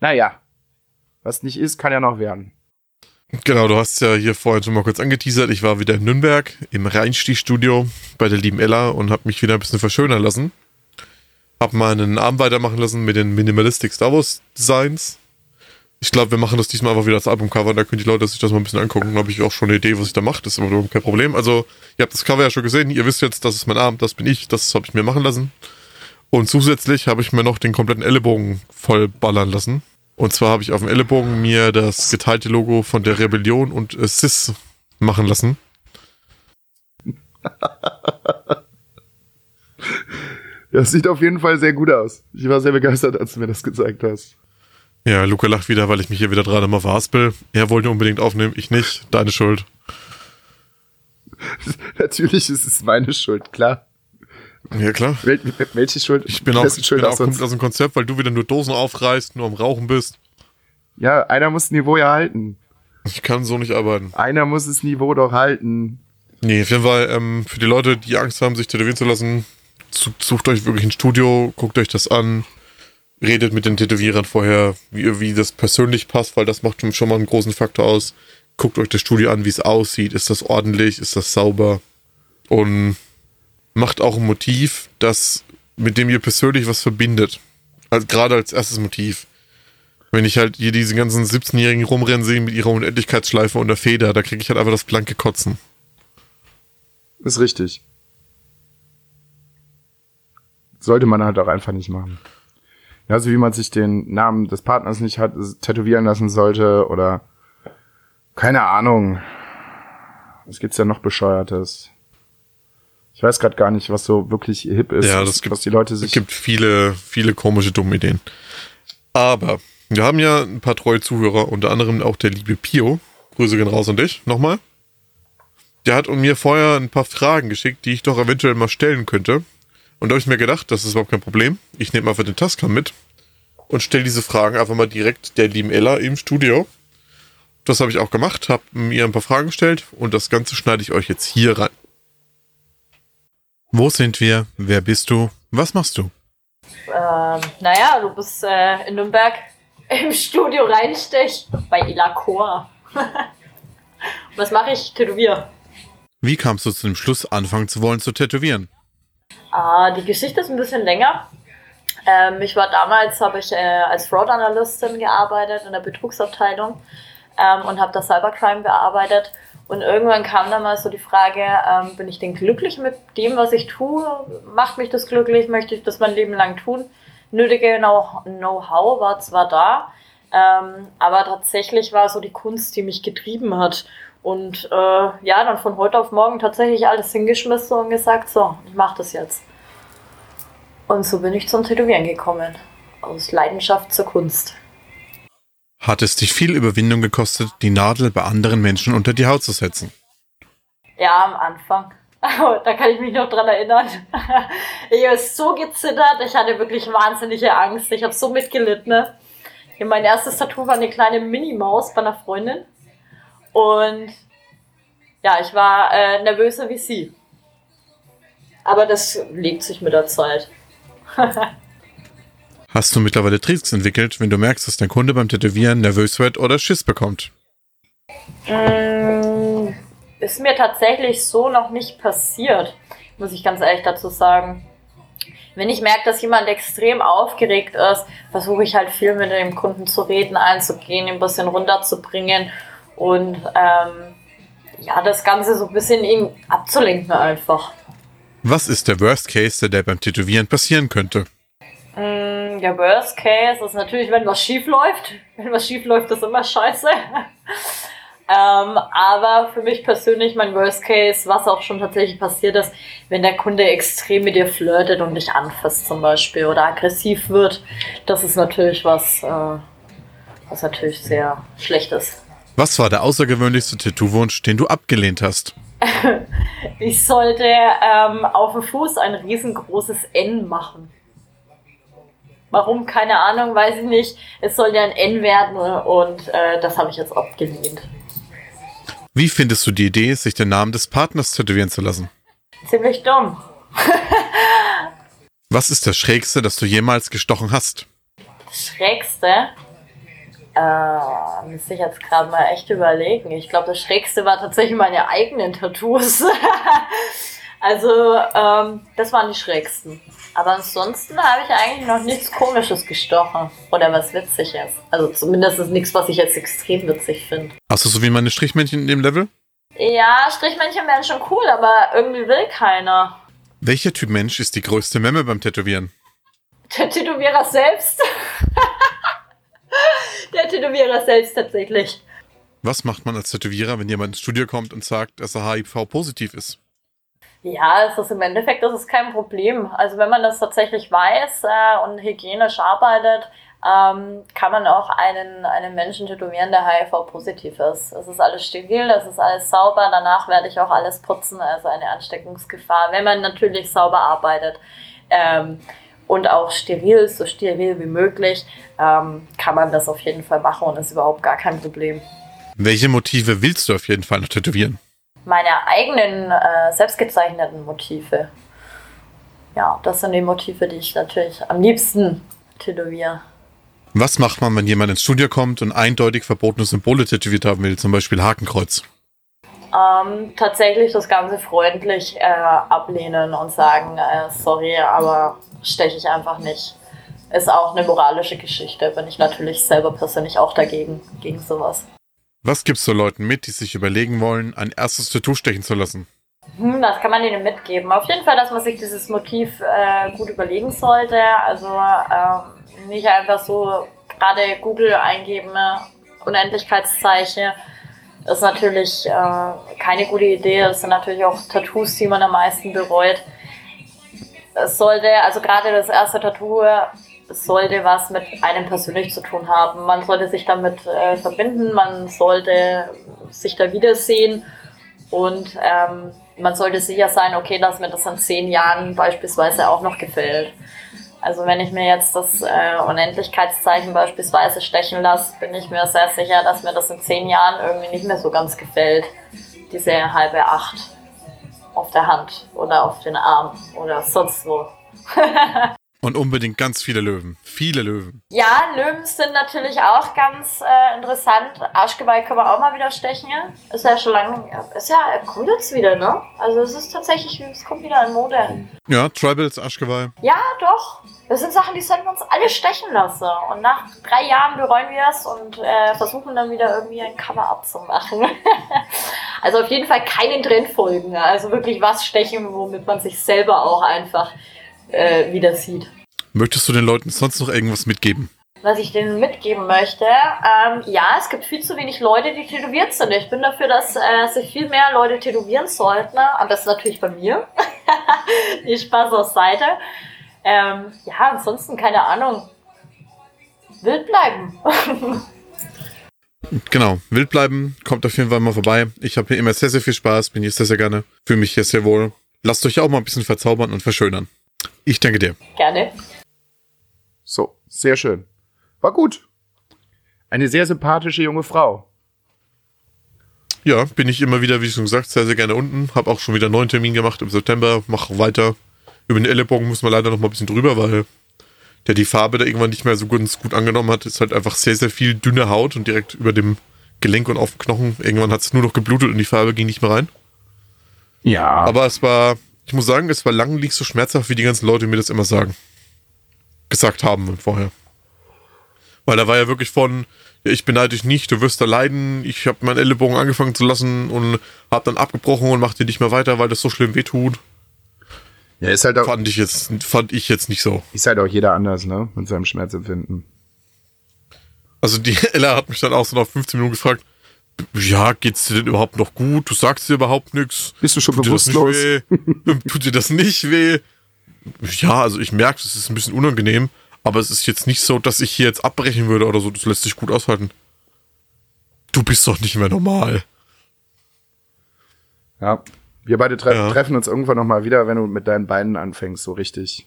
Naja. Was nicht ist, kann ja noch werden. Genau, du hast ja hier vorhin schon mal kurz angeteasert. Ich war wieder in Nürnberg im Rheinstich-Studio bei der lieben Ella und habe mich wieder ein bisschen verschönern lassen. Hab mal einen Arm weitermachen lassen mit den Minimalistic Star Wars Designs. Ich glaube, wir machen das diesmal einfach wieder als Albumcover. Da können die Leute sich das mal ein bisschen angucken. Da habe ich auch schon eine Idee, was ich da mache. Das ist aber überhaupt kein Problem. Also, ihr habt das Cover ja schon gesehen. Ihr wisst jetzt, das ist mein Arm, das bin ich. Das habe ich mir machen lassen. Und zusätzlich habe ich mir noch den kompletten Ellenbogen voll ballern lassen. Und zwar habe ich auf dem Ellenbogen mir das geteilte Logo von der Rebellion und äh, Sis machen lassen. Das sieht auf jeden Fall sehr gut aus. Ich war sehr begeistert, als du mir das gezeigt hast. Ja, Luca lacht wieder, weil ich mich hier wieder gerade mal verhaspel. Er wollte unbedingt aufnehmen, ich nicht. Deine Schuld. Natürlich ist es meine Schuld, klar. Ja, klar. Wel welche Schuld? Ich bin auch, ich bin auch sonst? aus dem Konzept, weil du wieder nur Dosen aufreißt, nur am Rauchen bist. Ja, einer muss das Niveau ja halten. Ich kann so nicht arbeiten. Einer muss das Niveau doch halten. Nee, auf jeden Fall, ähm, für die Leute, die Angst haben, sich tätowieren zu lassen, sucht euch wirklich ein Studio, guckt euch das an, redet mit den Tätowierern vorher, wie, wie das persönlich passt, weil das macht schon mal einen großen Faktor aus. Guckt euch das Studio an, wie es aussieht. Ist das ordentlich? Ist das sauber? Und macht auch ein Motiv, das, mit dem ihr persönlich was verbindet. Also gerade als erstes Motiv. Wenn ich halt hier diese ganzen 17-Jährigen rumrennen sehe mit ihrer Unendlichkeitsschleife und der Feder, da kriege ich halt einfach das blanke Kotzen. Ist richtig. Sollte man halt auch einfach nicht machen. Ja, so wie man sich den Namen des Partners nicht hat tätowieren lassen sollte oder keine Ahnung. Was gibt's ja noch bescheuertes? Ich weiß gerade gar nicht, was so wirklich hip ist, Ja, was, das gibt- was die Leute Es sich gibt viele, viele komische, dumme Ideen. Aber wir haben ja ein paar treue Zuhörer, unter anderem auch der liebe Pio. Grüße gehen raus an dich, nochmal. Der hat mir vorher ein paar Fragen geschickt, die ich doch eventuell mal stellen könnte. Und da habe ich mir gedacht, das ist überhaupt kein Problem. Ich nehme einfach den Tascam mit und stelle diese Fragen einfach mal direkt der lieben Ella im Studio. Das habe ich auch gemacht, habe mir ein paar Fragen gestellt und das Ganze schneide ich euch jetzt hier rein. Wo sind wir? Wer bist du? Was machst du? Ähm, naja, du bist äh, in Nürnberg im Studio Reinstech bei Elacor. Was mache ich? Tätowier. Wie kamst du zu dem Schluss, anfangen zu wollen zu tätowieren? Ah, die Geschichte ist ein bisschen länger. Ähm, ich war damals, habe ich äh, als Fraud-Analystin gearbeitet in der Betrugsabteilung ähm, und habe das Cybercrime bearbeitet. Und irgendwann kam dann mal so die Frage, ähm, bin ich denn glücklich mit dem, was ich tue? Macht mich das glücklich? Möchte ich das mein Leben lang tun? Nötige Know- Know-how war zwar da, ähm, aber tatsächlich war so die Kunst, die mich getrieben hat. Und äh, ja, dann von heute auf morgen tatsächlich alles hingeschmissen und gesagt, so, ich mache das jetzt. Und so bin ich zum Tätowieren gekommen. Aus Leidenschaft zur Kunst. Hat es dich viel Überwindung gekostet, die Nadel bei anderen Menschen unter die Haut zu setzen? Ja, am Anfang. da kann ich mich noch dran erinnern. ich habe so gezittert, ich hatte wirklich wahnsinnige Angst. Ich habe so mitgelitten. Mein erstes Tattoo war eine kleine Minimaus bei einer Freundin. Und ja, ich war äh, nervöser wie sie. Aber das legt sich mit der Zeit. Hast du mittlerweile Tricks entwickelt, wenn du merkst, dass dein Kunde beim Tätowieren nervös wird oder Schiss bekommt? Mm, Ist mir tatsächlich so noch nicht passiert, muss ich ganz ehrlich dazu sagen. Wenn ich merke, dass jemand extrem aufgeregt ist, versuche ich halt viel mit dem Kunden zu reden, einzugehen, ihn ein bisschen runterzubringen und ähm, ja, das Ganze so ein bisschen ihn abzulenken einfach. Was ist der Worst Case, der dir beim Tätowieren passieren könnte? Mm, Der Worst Case ist natürlich, wenn was schief läuft. Wenn was schief läuft, ist immer scheiße. ähm, aber für mich persönlich mein Worst Case, was auch schon tatsächlich passiert ist, wenn der Kunde extrem mit dir flirtet und dich anfasst zum Beispiel oder aggressiv wird, das ist natürlich was, äh, was natürlich sehr schlecht ist. Was war der außergewöhnlichste Tattoo-Wunsch, den du abgelehnt hast? ich sollte ähm, auf dem Fuß ein riesengroßes N machen. Warum? Keine Ahnung, weiß ich nicht. Es soll ja ein N werden und äh, das habe ich jetzt abgelehnt. Wie findest du die Idee, sich den Namen des Partners tätowieren zu lassen? Ziemlich dumm. Was ist das Schrägste, das du jemals gestochen hast? Das Schrägste? Äh, müsste ich jetzt gerade mal echt überlegen. Ich glaube, das Schrägste war tatsächlich meine eigenen Tattoos. also, ähm, das waren die schrägsten. Aber ansonsten habe ich eigentlich noch nichts Komisches gestochen. Oder was Witziges. Also zumindest ist nichts, was ich jetzt extrem witzig finde. Hast du so wie meine Strichmännchen in dem Level? Ja, Strichmännchen wären schon cool, aber irgendwie will keiner. Welcher Typ Mensch ist die größte Memme beim Tätowieren? Der Tätowierer selbst. Der Tätowierer selbst tatsächlich. Was macht man als Tätowierer, wenn jemand ins Studio kommt und sagt, dass er HIV-positiv ist? Ja, es ist im Endeffekt das ist kein Problem. Also wenn man das tatsächlich weiß äh, und hygienisch arbeitet, ähm, kann man auch einen, einen Menschen tätowieren, der HIV-positiv ist. Es ist alles steril, es ist alles sauber, danach werde ich auch alles putzen, also eine Ansteckungsgefahr, wenn man natürlich sauber arbeitet. Ähm, und auch steril, so steril wie möglich, ähm, kann man das auf jeden Fall machen und ist überhaupt gar kein Problem. Welche Motive willst du auf jeden Fall noch tätowieren? Meine eigenen äh, selbstgezeichneten Motive. Ja, das sind die Motive, die ich natürlich am liebsten tätowiere. Was macht man, wenn jemand ins Studio kommt und eindeutig verbotene Symbole tätowiert haben will, zum Beispiel Hakenkreuz? Ähm, tatsächlich das Ganze freundlich äh, ablehnen und sagen, äh, sorry, aber steche ich einfach nicht. Ist auch eine moralische Geschichte, bin ich natürlich selber persönlich auch dagegen, gegen sowas. Was gibst du Leuten mit, die sich überlegen wollen, ein erstes Tattoo stechen zu lassen? Hm, das kann man ihnen mitgeben. Auf jeden Fall, dass man sich dieses Motiv äh, gut überlegen sollte. Also ähm, nicht einfach so gerade Google eingeben, Unendlichkeitszeichen. Ist natürlich äh, keine gute Idee. Das sind natürlich auch Tattoos, die man am meisten bereut es sollte, also gerade das erste Tattoo sollte was mit einem persönlich zu tun haben. Man sollte sich damit äh, verbinden, man sollte sich da wiedersehen und ähm, man sollte sicher sein, okay, dass mir das in zehn Jahren beispielsweise auch noch gefällt. Also wenn ich mir jetzt das äh, Unendlichkeitszeichen beispielsweise stechen lasse, bin ich mir sehr sicher, dass mir das in zehn Jahren irgendwie nicht mehr so ganz gefällt. Diese halbe Acht auf der Hand oder auf den Arm oder sonst wo. Und unbedingt ganz viele Löwen. Viele Löwen. Ja, Löwen sind natürlich auch ganz äh, interessant. Arschgeweih können wir auch mal wieder stechen. Ist ja schon lange. Ist ja, kommt jetzt wieder, ne? Also es ist tatsächlich, es kommt wieder in Mode. Ja, Tribals, Arschgeweih. Ja, doch. Das sind Sachen, die sollten wir uns alle stechen lassen. Und nach drei Jahren bereuen wir es und äh, versuchen dann wieder irgendwie ein Cover-up zu machen. also auf jeden Fall keinen Trend folgen. Also wirklich was stechen, womit man sich selber auch einfach äh, wieder sieht. Möchtest du den Leuten sonst noch irgendwas mitgeben? Was ich denen mitgeben möchte, ähm, ja, es gibt viel zu wenig Leute, die tätowiert sind. Ich bin dafür, dass äh, sich viel mehr Leute tätowieren sollten. Und das ist natürlich bei mir. die Spaß auf Seite. Ähm, ja, ansonsten keine Ahnung. Wild bleiben. genau, wild bleiben, kommt auf jeden Fall mal vorbei. Ich habe hier immer sehr, sehr viel Spaß, bin hier sehr, sehr gerne, fühle mich hier sehr wohl. Lasst euch auch mal ein bisschen verzaubern und verschönern. Ich danke dir. Gerne. So, sehr schön. War gut. Eine sehr sympathische junge Frau. Ja, bin ich immer wieder, wie schon gesagt, sehr, sehr gerne unten. Hab auch schon wieder einen neuen Termin gemacht im September. Mach weiter. Über den Ellenbogen muss man leider noch mal ein bisschen drüber, weil der die Farbe da irgendwann nicht mehr so ganz gut angenommen hat. Ist halt einfach sehr, sehr viel dünne Haut und direkt über dem Gelenk und auf dem Knochen. Irgendwann hat es nur noch geblutet und die Farbe ging nicht mehr rein. Ja. Aber es war ich muss sagen, es war lange nicht so schmerzhaft, wie die ganzen Leute mir das immer sagen. Gesagt haben vorher. Weil da war ja wirklich von, ja, ich beneide dich nicht, du wirst da leiden, ich habe meinen Ellenbogen angefangen zu lassen und habe dann abgebrochen und machte nicht mehr weiter, weil das so schlimm wehtut. Ja, ist halt auch, fand ich jetzt, fand ich jetzt nicht so. Ist halt auch jeder anders, ne, mit seinem Schmerzempfinden. Also die Ella hat mich dann auch so nach 15 Minuten gefragt, ja, geht's dir denn überhaupt noch gut? Du sagst dir überhaupt nichts. Bist du schon Tut bewusstlos? Dir Tut dir das nicht weh? Ja, also ich merke, es ist ein bisschen unangenehm, aber es ist jetzt nicht so, dass ich hier jetzt abbrechen würde oder so. Das lässt sich gut aushalten. Du bist doch nicht mehr normal. Ja, Wir beide tre Ja. treffen uns irgendwann noch mal wieder, wenn du mit deinen Beinen anfängst, so richtig.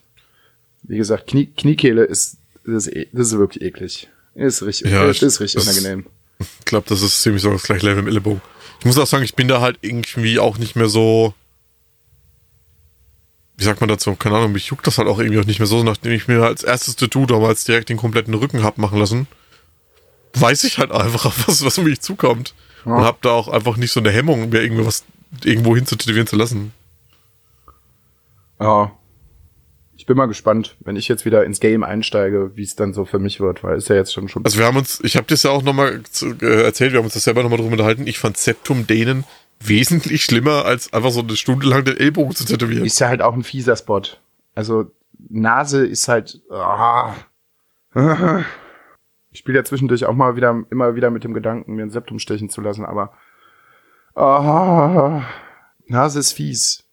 Wie gesagt, Knie Kniekehle ist, das ist, e- das ist wirklich eklig. Ist richtig, Ja, das ist richtig das- unangenehm. Ich glaube, das ist ziemlich so das gleiche Level im Ellenbogen. Ich muss auch sagen, ich bin da halt irgendwie auch nicht mehr so. Wie sagt man dazu? Keine Ahnung, mich juckt das halt auch irgendwie auch nicht mehr so, nachdem ich mir als erstes Tattoo damals direkt den kompletten Rücken hab machen lassen. Weiß ich halt einfach, was, was mich zukommt. Ja. Und hab da auch einfach nicht so eine Hemmung, mir irgendwie was irgendwo hin zu tätowieren zu lassen. Ja. Ich bin mal gespannt, wenn ich jetzt wieder ins Game einsteige, wie es dann so für mich wird, weil ist ja jetzt schon schon. Also wir haben uns, ich habe das ja auch nochmal äh, erzählt, wir haben uns das selber nochmal drüber unterhalten. Ich fand Septum Dänen wesentlich schlimmer, als einfach so eine Stunde lang den Ellbogen zu tätowieren. ist ja halt auch ein fieser Spot. Also Nase ist halt. Ah. Ich spiele ja zwischendurch auch mal wieder immer wieder mit dem Gedanken, mir ein Septum stechen zu lassen, aber ah, Nase ist fies.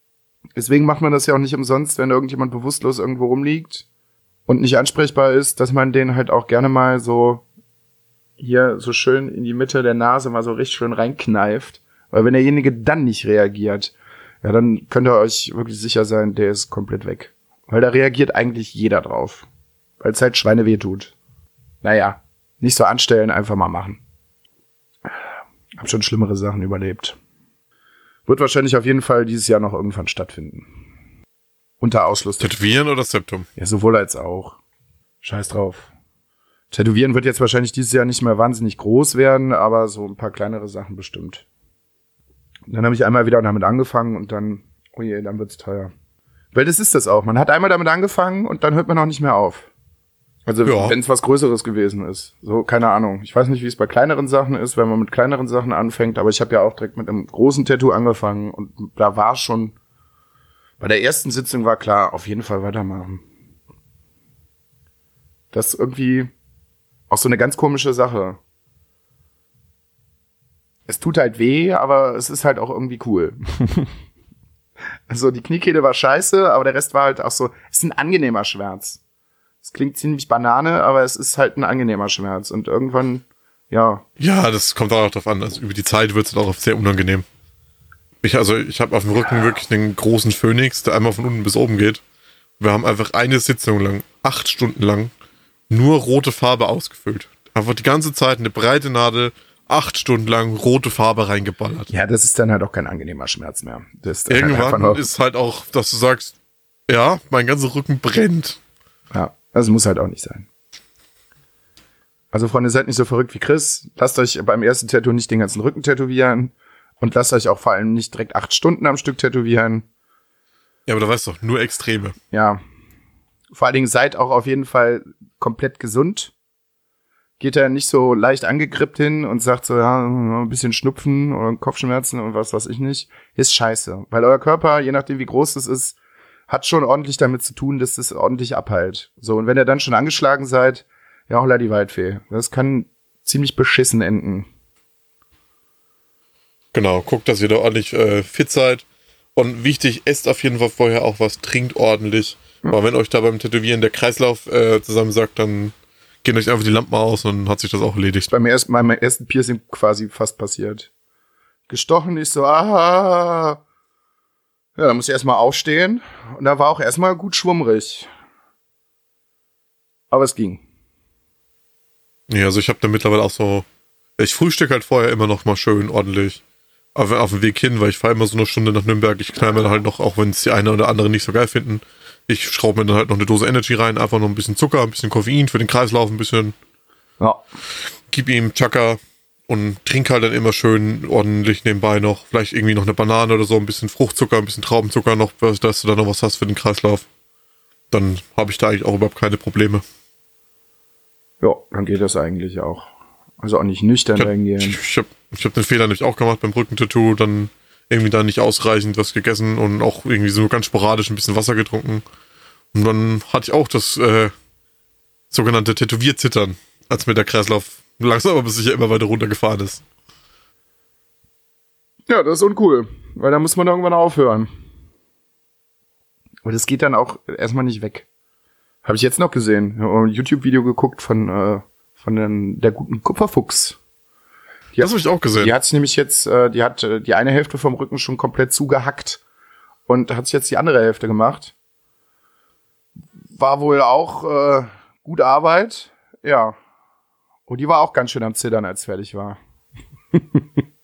Deswegen macht man das ja auch nicht umsonst, wenn irgendjemand bewusstlos irgendwo rumliegt und nicht ansprechbar ist, dass man den halt auch gerne mal so hier so schön in die Mitte der Nase mal so richtig schön reinkneift. Weil wenn derjenige dann nicht reagiert, ja, dann könnt ihr euch wirklich sicher sein, der ist komplett weg. Weil da reagiert eigentlich jeder drauf. Weil es halt Schweine weh tut. Naja, nicht so anstellen, einfach mal machen. Hab schon schlimmere Sachen überlebt. Wird wahrscheinlich auf jeden Fall dieses Jahr noch irgendwann stattfinden. Unter Ausschluss. Tätowieren oder Septum? Ja, sowohl als auch. Scheiß drauf. Tätowieren wird jetzt wahrscheinlich dieses Jahr nicht mehr wahnsinnig groß werden, aber so ein paar kleinere Sachen bestimmt. Und dann habe ich einmal wieder damit angefangen und dann, oh je, dann wird's teuer. Weil das ist das auch. Man hat einmal damit angefangen und dann hört man auch nicht mehr auf. Also Ja. wenn es was Größeres gewesen ist. So, keine Ahnung. Ich weiß nicht, wie es bei kleineren Sachen ist, wenn man mit kleineren Sachen anfängt, aber ich habe ja auch direkt mit einem großen Tattoo angefangen und da war schon, bei der ersten Sitzung war klar, auf jeden Fall weitermachen. Das ist irgendwie auch so eine ganz komische Sache. Es tut halt weh, aber es ist halt auch irgendwie cool. also die Kniekehle war scheiße, aber der Rest war halt auch so, es ist ein angenehmer Schmerz. Es klingt ziemlich Banane, aber es ist halt ein angenehmer Schmerz. Und irgendwann, ja, Ja, das kommt auch drauf an. Also über die Zeit wird es dann auch sehr unangenehm. Ich, also ich habe auf dem Rücken wirklich einen großen Phönix, der einmal von unten bis oben geht. Wir haben einfach eine Sitzung lang, acht Stunden lang, nur rote Farbe ausgefüllt. Einfach die ganze Zeit eine breite Nadel, acht Stunden lang rote Farbe reingeballert. ja, das ist dann halt auch kein angenehmer Schmerz mehr. Das ist dann halt Irgendwann nur- ist halt auch, dass du sagst, ja, mein ganzer Rücken brennt. Ja, das muss halt auch nicht sein. Also Freunde, seid nicht so verrückt wie Chris. Lasst euch beim ersten Tattoo nicht den ganzen Rücken tätowieren. Und lasst euch auch vor allem nicht direkt acht Stunden am Stück tätowieren. Ja, aber da weißt du doch, nur Extreme. Ja. Vor allen Dingen seid auch auf jeden Fall komplett gesund. Geht da nicht so leicht angegrippt hin und sagt so, ja, ein bisschen Schnupfen oder Kopfschmerzen und was weiß ich nicht. Ist scheiße. Weil euer Körper, je nachdem wie groß es ist, hat schon ordentlich damit zu tun, dass das ordentlich abheilt. So, und wenn ihr dann schon angeschlagen seid, ja, holla die Waldfee. Das kann ziemlich beschissen enden. Genau, guckt, dass ihr da ordentlich äh, fit seid. Und wichtig, esst auf jeden Fall vorher auch was, trinkt ordentlich. Weil wenn euch da beim Tätowieren der Kreislauf äh, zusammensackt, dann gehen euch einfach die Lampen aus und dann hat sich das auch erledigt. Bei mir erst meinem ersten Piercing quasi fast passiert. Gestochen, ich so, ah. Ja, da muss ich erstmal aufstehen. Und da war auch erstmal gut schwummrig. Aber es ging. Ja, also ich habe da mittlerweile auch so. Ich frühstück halt vorher immer noch mal schön ordentlich. Auf, auf dem Weg hin, weil ich fahre immer so eine Stunde nach Nürnberg. Ich knall mir dann halt noch, auch wenn es die eine oder andere nicht so geil finden. Ich schraube mir dann halt noch eine Dose Energy rein, einfach noch ein bisschen Zucker, ein bisschen Koffein für den Kreislauf, ein bisschen Ja. gib ihm Chaka und trink halt dann immer schön ordentlich nebenbei noch. Vielleicht irgendwie noch eine Banane oder so, ein bisschen Fruchtzucker, ein bisschen Traubenzucker noch, dass du da noch was hast für den Kreislauf. Dann habe ich da eigentlich auch überhaupt keine Probleme. Ja, dann geht das eigentlich auch. Also auch nicht nüchtern Ich habe reingehen. ich hab, ich hab den Fehler nämlich auch gemacht beim Rückentattoo, dann irgendwie da nicht ausreichend was gegessen und auch irgendwie so ganz sporadisch ein bisschen Wasser getrunken. Und dann hatte ich auch das äh, sogenannte Tätowierzittern, als mir der Kreislauf langsam aber sicher immer weiter runtergefahren ist. Ja, das ist uncool. Weil da muss man irgendwann aufhören. Aber das geht dann auch erstmal nicht weg. Habe ich jetzt noch gesehen. Ein YouTube-Video geguckt von, äh, von den, der guten Kupferfuchs. Die Das habe ich auch gesehen. Die hat sich nämlich jetzt, äh, die hat äh, die eine Hälfte vom Rücken schon komplett zugehackt und hat sich jetzt die andere Hälfte gemacht. War wohl auch äh, gute Arbeit, ja. Und die war auch ganz schön am Zittern, als fertig war.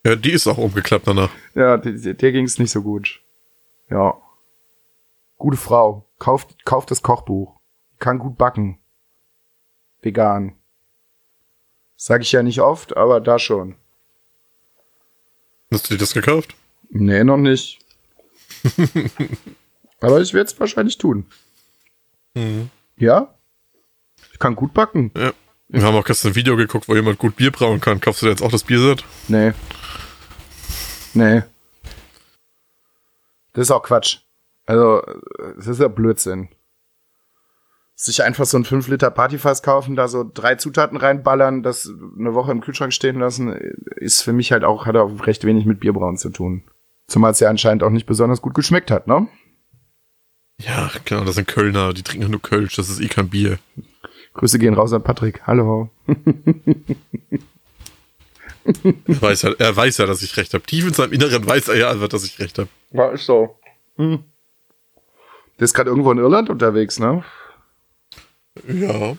Ja, die ist auch umgeklappt danach. Ja, die, die, der ging es nicht so gut. Ja. Gute Frau. Kauft, kauft das Kochbuch. Kann gut backen. Vegan. Sag ich ja nicht oft, aber da schon. Hast du dir das gekauft? Nee, noch nicht. aber ich werde es wahrscheinlich tun. Ja? Ich kann gut backen. Ja. Wir haben auch gestern ein Video geguckt, wo jemand gut Bier brauen kann. Kaufst du dir jetzt auch das Bierset? Nee. Nee. Das ist auch Quatsch. Also, das ist ja Blödsinn. Sich einfach so ein 5 Liter Partyfass kaufen, da so drei Zutaten reinballern, das eine Woche im Kühlschrank stehen lassen, ist für mich halt auch, hat auch recht wenig mit Bierbrauen zu tun. Zumal es ja anscheinend auch nicht besonders gut geschmeckt hat, ne? Ja, klar, das sind Kölner, die trinken nur Kölsch, das ist eh kein Bier. Grüße gehen raus an Patrick. Hallo. Er weiß ja, er weiß ja dass ich recht habe. Tief in seinem Inneren weiß er ja einfach, dass ich recht habe. War ist so. Hm. Der ist gerade irgendwo in Irland unterwegs, ne? Ja.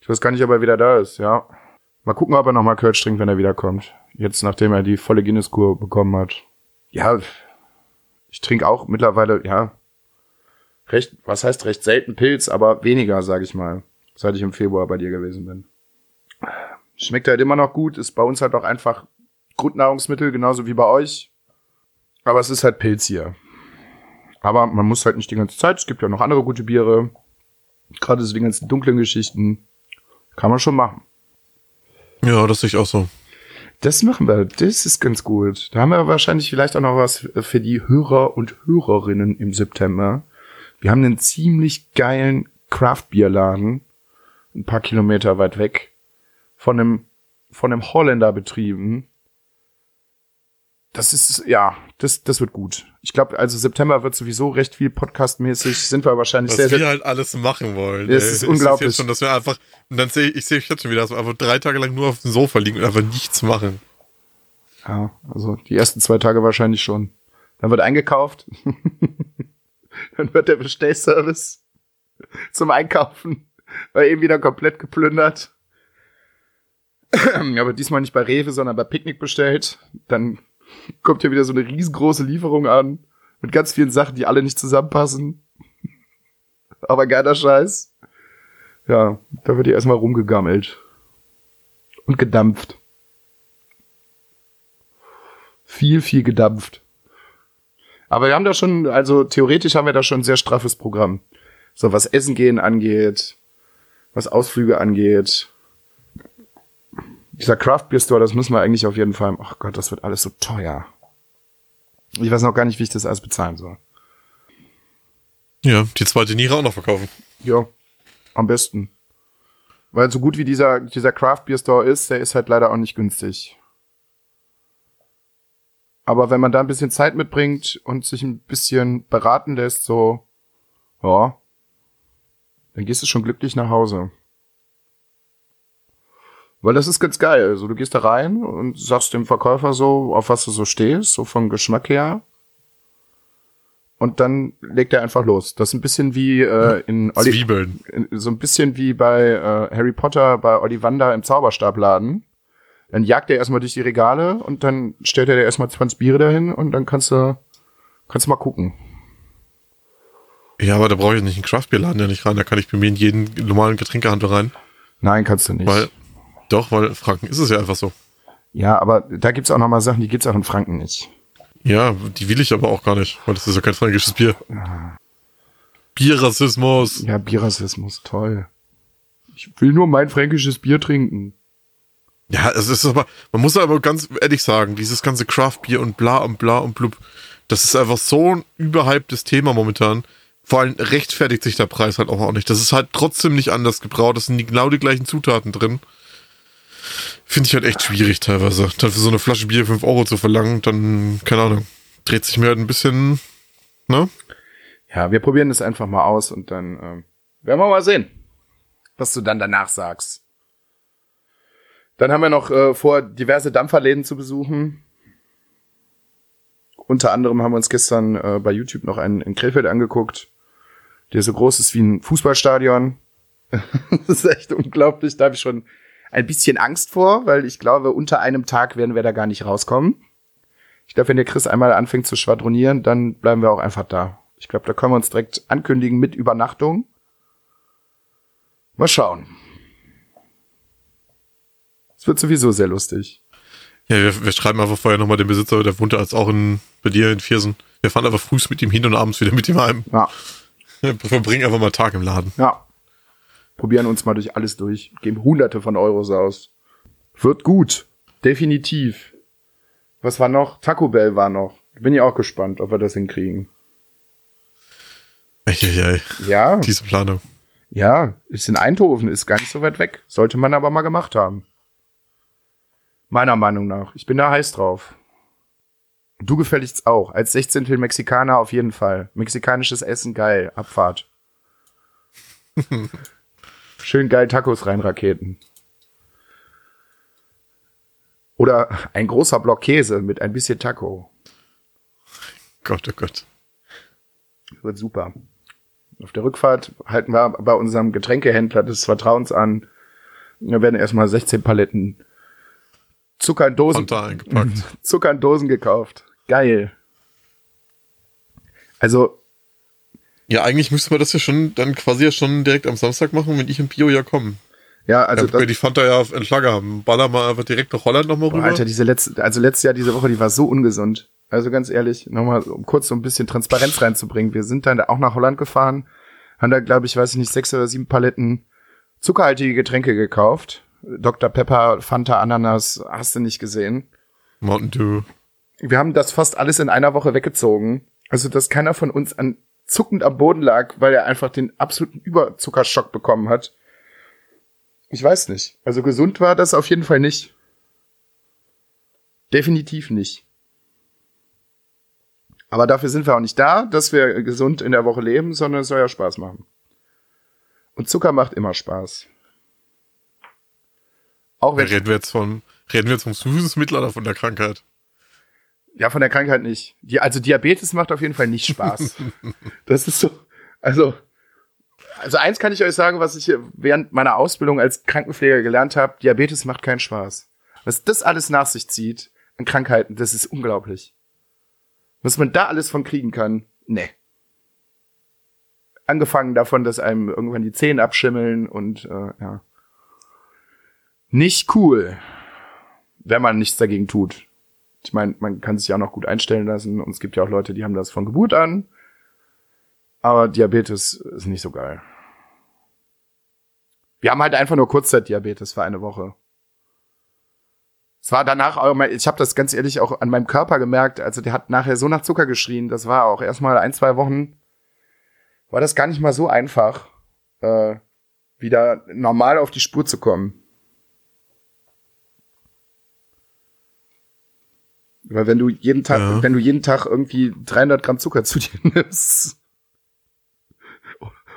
Ich weiß gar nicht, ob er wieder da ist, ja. Mal gucken, ob er nochmal Kölsch trinkt, wenn er wiederkommt. Jetzt, nachdem er die volle Guinness-Kur bekommen hat. Ja, ich trinke auch mittlerweile, ja, recht, was heißt recht selten Pilz, aber weniger, sag ich mal, seit ich im Februar bei dir gewesen bin. Schmeckt halt immer noch gut, ist bei uns halt auch einfach Grundnahrungsmittel, genauso wie bei euch. Aber es ist halt Pilz hier. Aber man muss halt nicht die ganze Zeit, es gibt ja noch andere gute Biere. Gerade die ganzen dunklen Geschichten. Kann man schon machen. Ja, das sehe ich auch so. Das machen wir. Das ist ganz gut. Da haben wir wahrscheinlich vielleicht auch noch was für die Hörer und Hörerinnen im September. Wir haben einen ziemlich geilen Craft-Bier-Laden. Ein paar Kilometer weit weg. Von einem, von einem Holländer betrieben. Das ist, ja, das, das wird gut. Ich glaube, also September wird sowieso recht viel podcastmäßig. Sind wir wahrscheinlich Was sehr, wir sehr, halt alles machen wollen. Das ist Ich unglaublich. Jetzt schon, dass wir einfach, und dann sehe ich, ich sehe ich jetzt schon wieder, dass wir einfach drei Tage lang nur auf dem Sofa liegen und einfach nichts machen. Ja, also die ersten zwei Tage wahrscheinlich schon. Dann wird eingekauft. Dann wird der Bestellservice zum Einkaufen war eben wieder komplett geplündert. Aber diesmal nicht bei Rewe, sondern bei Picknick bestellt. Dann kommt hier wieder so eine riesengroße Lieferung an mit ganz vielen Sachen, die alle nicht zusammenpassen. Aber geiler Scheiß. Ja, da wird hier erstmal rumgegammelt. Und gedampft viel, viel gedampft. Aber wir haben da schon, also theoretisch haben wir da schon ein sehr straffes Programm. So was Essen gehen angeht, was Ausflüge angeht. Dieser Craft Beer Store, das müssen wir eigentlich auf jeden Fall. Ach Gott, das wird alles so teuer. Ich weiß noch gar nicht, wie ich das alles bezahlen soll. Ja, die zweite Niere auch noch verkaufen. Ja, am besten. Weil so gut wie dieser, dieser Craft Beer Store ist, der ist halt leider auch nicht günstig. Aber wenn man da ein bisschen Zeit mitbringt und sich ein bisschen beraten lässt, so, ja, dann gehst du schon glücklich nach Hause. Weil das ist ganz geil. Also du gehst da rein und sagst dem Verkäufer so, auf was du so stehst, so vom Geschmack her. Und dann legt er einfach los. Das ist ein bisschen wie äh, in Olli Zwiebeln. so ein bisschen wie bei äh, Harry Potter bei Ollivander im Zauberstabladen. Dann jagt er erstmal durch die Regale und dann stellt er dir erstmal 20 Biere dahin und dann kannst du kannst du mal gucken. Ja, aber da brauche ich nicht einen Craftbierladen ja nicht rein. Da kann ich bei mir in jeden normalen Getränkehandel rein. Nein, kannst du nicht. Weil, doch, weil Franken ist es ja einfach so. ja, aber da gibt's auch noch mal Sachen, die gibt's auch in Franken nicht. Ja, die will ich aber auch gar nicht, weil das ist ja kein fränkisches Bier. Bierrassismus. Ja, Bierrassismus, toll. Ich will nur mein fränkisches Bier trinken. Ja, es ist aber, man muss aber ganz ehrlich sagen, dieses ganze Craft-Bier und bla und bla und blub, das ist einfach so ein überhyptes Thema momentan. Vor allem rechtfertigt sich der Preis halt auch nicht. Das ist halt trotzdem nicht anders gebraut. Das sind genau die gleichen Zutaten drin. Finde ich halt echt schwierig teilweise. Dann für so eine Flasche Bier 5 Euro zu verlangen, dann, keine Ahnung, dreht sich mir halt ein bisschen, ne? Ja, wir probieren das einfach mal aus und dann ähm, werden wir mal sehen, was du dann danach sagst. Dann haben wir noch äh, vor, diverse Dampferläden zu besuchen. Unter anderem haben wir uns gestern äh, bei YouTube noch einen in Krefeld angeguckt, der so groß ist wie ein Fußballstadion. das ist echt unglaublich. Da habe ich schon ein bisschen Angst vor, weil ich glaube, unter einem Tag werden wir da gar nicht rauskommen. Ich glaube, wenn der Chris einmal anfängt zu schwadronieren, dann bleiben wir auch einfach da. Ich glaube, da können wir uns direkt ankündigen mit Übernachtung. Mal schauen. Es wird sowieso sehr lustig. Ja, wir, wir schreiben einfach vorher nochmal den Besitzer, der wohnt jetzt auch in, bei dir in Viersen. Wir fahren einfach frühs mit ihm hin und abends wieder mit ihm heim. Ja, Wir verbringen einfach mal Tag im Laden. ja. Probieren uns mal durch alles durch. Geben hunderte von Euros aus. Wird gut. Definitiv. Was war noch? Taco Bell war noch. Bin ich auch gespannt, ob wir das hinkriegen. Eieiei, Ja, diese Planung. ja, ist in Eindhoven, ist gar nicht so weit weg. Sollte man aber mal gemacht haben. Meiner Meinung nach. Ich bin da heiß drauf. Du gefälligst auch. Als 16. Mexikaner auf jeden Fall. Mexikanisches Essen, geil. Abfahrt. Schön geil Tacos reinraketen. Oder ein großer Block Käse mit ein bisschen Taco. Gott, oh Gott. Wird super. Auf der Rückfahrt halten wir bei unserem Getränkehändler des Vertrauens an. Da werden erstmal 16 Paletten Zucker in Dosen, Fanta eingepackt. Zucker in Dosen gekauft. Geil. Also, Ja, eigentlich müsste man das ja schon dann quasi ja schon direkt am Samstag machen, wenn ich und Bio ja kommen. ja, also ja, die Fanta ja in Schlager haben. Baller mal einfach direkt nach Holland nochmal rüber. Alter, diese letzte, also letztes Jahr, diese Woche, die war so ungesund. Also ganz ehrlich, nochmal, um kurz so ein bisschen Transparenz reinzubringen. Wir sind dann auch nach Holland gefahren, haben da, glaube ich, weiß ich nicht, sechs oder sieben Paletten zuckerhaltige Getränke gekauft. Dr. Pepper, Fanta, Ananas, hast du nicht gesehen. Mountain Dew. Wir haben das fast alles in einer Woche weggezogen. Also, dass keiner von uns an zuckend am Boden lag, weil er einfach den absoluten Überzuckerschock bekommen hat. Ich weiß nicht. Also gesund war das auf jeden Fall nicht. Definitiv nicht. Aber dafür sind wir auch nicht da, dass wir gesund in der Woche leben, sondern es soll ja Spaß machen. Und Zucker macht immer Spaß. Auch wenn Reden wir jetzt von, reden wir jetzt vom Süßungsmittel oder von der Krankheit? Ja, von der Krankheit nicht. Die, also Diabetes macht auf jeden Fall nicht Spaß. das ist so, also, also eins kann ich euch sagen, was ich während meiner Ausbildung als Krankenpfleger gelernt habe, Diabetes macht keinen Spaß. Was das alles nach sich zieht an Krankheiten, das ist unglaublich. Was man da alles von kriegen kann, nee. Angefangen davon, dass einem irgendwann die Zähne abschimmeln und äh, ja. Nicht cool, wenn man nichts dagegen tut. Ich meine, man kann sich ja auch noch gut einstellen lassen und es gibt ja auch Leute, die haben das von Geburt an. Aber Diabetes ist nicht so geil. Wir haben halt einfach nur Kurzzeitdiabetes für eine Woche. Es war danach auch, mal- ich habe das ganz ehrlich auch an meinem Körper gemerkt, also der hat nachher so nach Zucker geschrien, das war auch erstmal ein, zwei Wochen, war das gar nicht mal so einfach, äh, wieder normal auf die Spur zu kommen. Weil wenn du jeden Tag, Ja. wenn du jeden Tag irgendwie 300 Gramm Zucker zu dir nimmst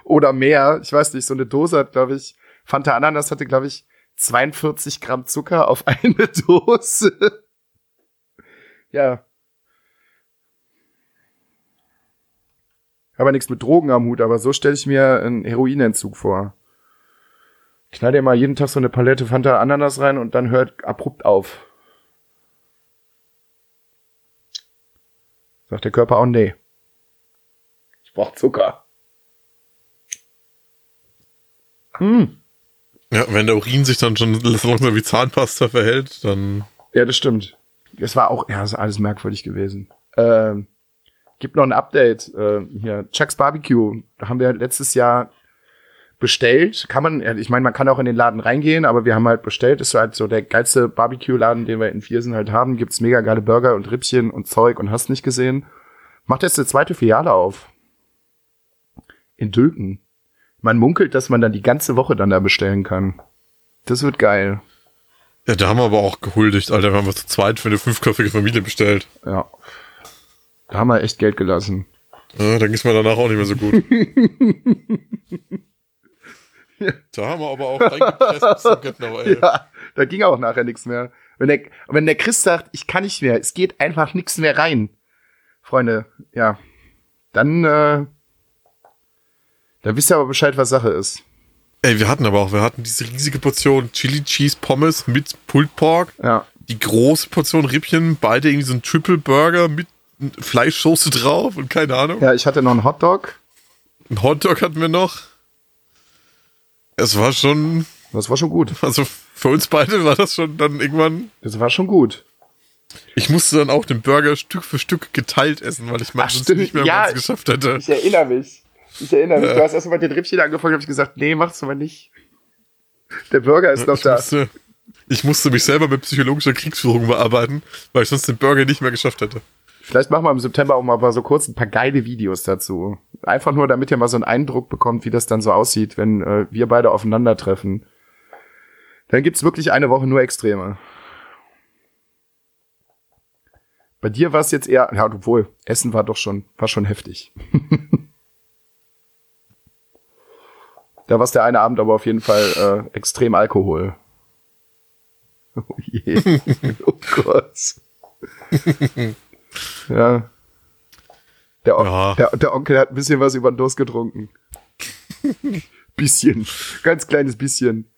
oder mehr, ich weiß nicht, so eine Dose hat, glaube ich, Fanta Ananas hatte, glaube ich, 42 Gramm Zucker auf eine Dose. ja. Aber nichts mit Drogen am Hut, aber so stelle ich mir einen Heroinentzug vor. Knall dir mal jeden Tag so eine Palette Fanta Ananas rein und dann hört abrupt auf. Sagt der Körper auch nee. Ich brauch Zucker. Hm. Ja, wenn der Urin sich dann schon so langsam wie Zahnpasta verhält, dann Ja, das stimmt. Es war auch, ja, das ist alles merkwürdig gewesen. Ähm, gibt noch ein Update. Äh, hier, Chuck's Barbecue. Da haben wir letztes Jahr bestellt. Kann man, ich meine, man kann auch in den Laden reingehen, aber wir haben halt bestellt. Ist halt so der geilste Barbecue-Laden, den wir in Viersen halt haben. Gibt's mega geile Burger und Rippchen und Zeug und hast nicht gesehen. Macht jetzt eine zweite Filiale auf. In Dülken. Man munkelt, dass man dann die ganze Woche dann da bestellen kann. Das wird geil. Ja, da haben wir aber auch gehuldigt, Alter. Wir haben was zu zweit für eine fünfköpfige Familie bestellt. Ja. Da haben wir echt Geld gelassen. Ja, dann ging's mir danach auch nicht mehr so gut. Da haben wir aber auch reingepresst bis zum No, ey. Ja, Da ging auch nachher nichts mehr. Wenn der, wenn der Chris sagt, ich kann nicht mehr, es geht einfach nichts mehr rein. Freunde, ja. Dann, äh, dann wisst ihr aber Bescheid, was Sache ist. Ey, wir hatten aber auch, wir hatten diese riesige Portion Chili Cheese Pommes mit Pulled Pork, Ja. die große Portion Rippchen, beide irgendwie so ein Triple Burger mit Fleischsoße drauf und keine Ahnung. Ja, ich hatte noch einen Hotdog. Ein Hotdog hatten wir noch. Es war schon, Das war schon gut. also für uns beide war das schon dann irgendwann. Das war schon gut. Ich musste dann auch den Burger Stück für Stück geteilt essen, weil ich meistens nicht mehr Ja. geschafft hätte. Ich erinnere mich. Ich erinnere mich. Du hast erstmal den Rippchen angefangen, habe ich gesagt, nee, mach's aber nicht. Der Burger ist noch Ich da. musste, ich musste mich selber mit psychologischer Kriegsführung bearbeiten, weil ich sonst den Burger nicht mehr geschafft hätte. Vielleicht machen wir im September auch mal so kurz ein paar geile Videos dazu. Einfach nur, damit ihr mal so einen Eindruck bekommt, wie das dann so aussieht, wenn äh, wir beide aufeinandertreffen. Dann gibt's wirklich eine Woche nur Extreme. Bei dir war es jetzt eher, ja, obwohl, Essen war doch schon, war schon heftig. da war es der eine Abend aber auf jeden Fall äh, extrem Alkohol. Oh je. oh Gott. Ja. Der, On Ja. Der, der Onkel hat ein bisschen was über den Durst getrunken. bisschen. Ganz kleines bisschen.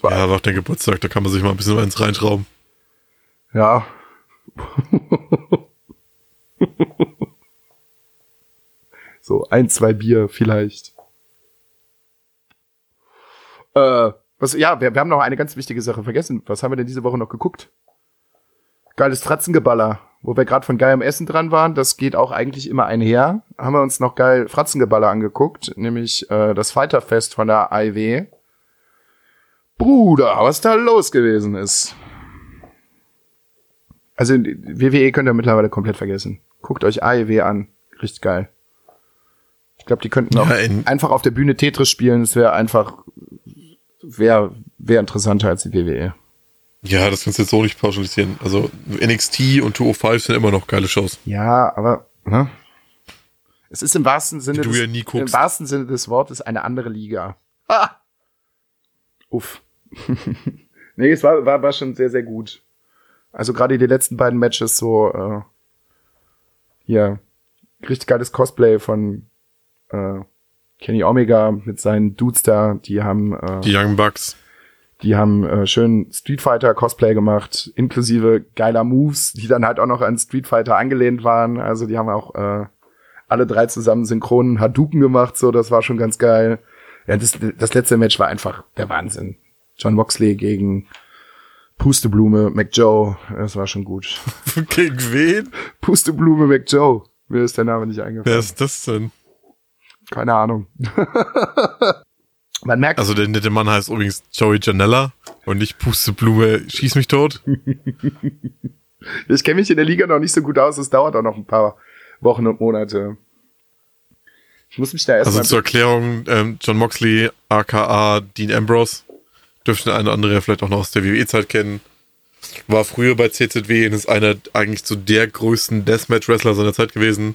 War- Ja, war auch der Geburtstag, da kann man sich mal ein bisschen eins reinschrauben. Ja. so, ein, zwei Bier vielleicht. Äh, was, ja, wir, wir haben noch eine ganz wichtige Sache vergessen. Was haben wir denn diese Woche noch geguckt? Geiles Fratzengeballer. Wo wir gerade von geilem Essen dran waren, das geht auch eigentlich immer einher. Haben wir uns noch geil Fratzengeballer angeguckt, nämlich äh, das Fighterfest von der AIW. Bruder, was da los gewesen ist. Also WWE könnt ihr mittlerweile komplett vergessen. Guckt euch AEW an. Richtig geil. Ich glaube, die könnten auch Ja, in- einfach auf der Bühne Tetris spielen. Es wäre einfach, wäre wär interessanter als die. WWE. Ja, das kannst du jetzt so nicht pauschalisieren. Also NXT und 205 sind immer noch geile Shows. Ja, aber ne? es ist im wahrsten Sinne des, ja im wahrsten Sinne des Wortes eine andere Liga. Ah! Uff. nee, es war, war, war schon sehr, sehr gut. Also gerade die letzten beiden Matches so, äh, hier, richtig geiles Cosplay von äh, Kenny Omega mit seinen Dudes da, die haben äh, Die Young Bucks. Die haben äh, schön Street Fighter Cosplay gemacht, inklusive geiler Moves, die dann halt auch noch an Street Fighter angelehnt waren. Also die haben auch äh, alle drei zusammen synchronen Hadouken gemacht, so das war schon ganz geil. Ja, das, das letzte Match war einfach der Wahnsinn. John Moxley gegen Pusteblume McJoe, das war schon gut. Gegen wen? Pusteblume McJoe, mir ist der Name nicht Wer eingefallen. ist das denn? Keine Ahnung. Man merkt, Also der nette Mann heißt übrigens Joey Janella und nicht Pusteblume Schieß mich tot. Ich kenne mich in der Liga noch nicht so gut aus. Es dauert auch noch ein paar Wochen und Monate. Ich muss mich da Also erstmal. zur Erklärung, ähm, John Moxley, aka Dean Ambrose, dürfte eine oder andere vielleicht auch noch aus der WWE-Zeit kennen. War früher bei CZW und ist einer eigentlich zu der größten Deathmatch-Wrestler seiner Zeit gewesen.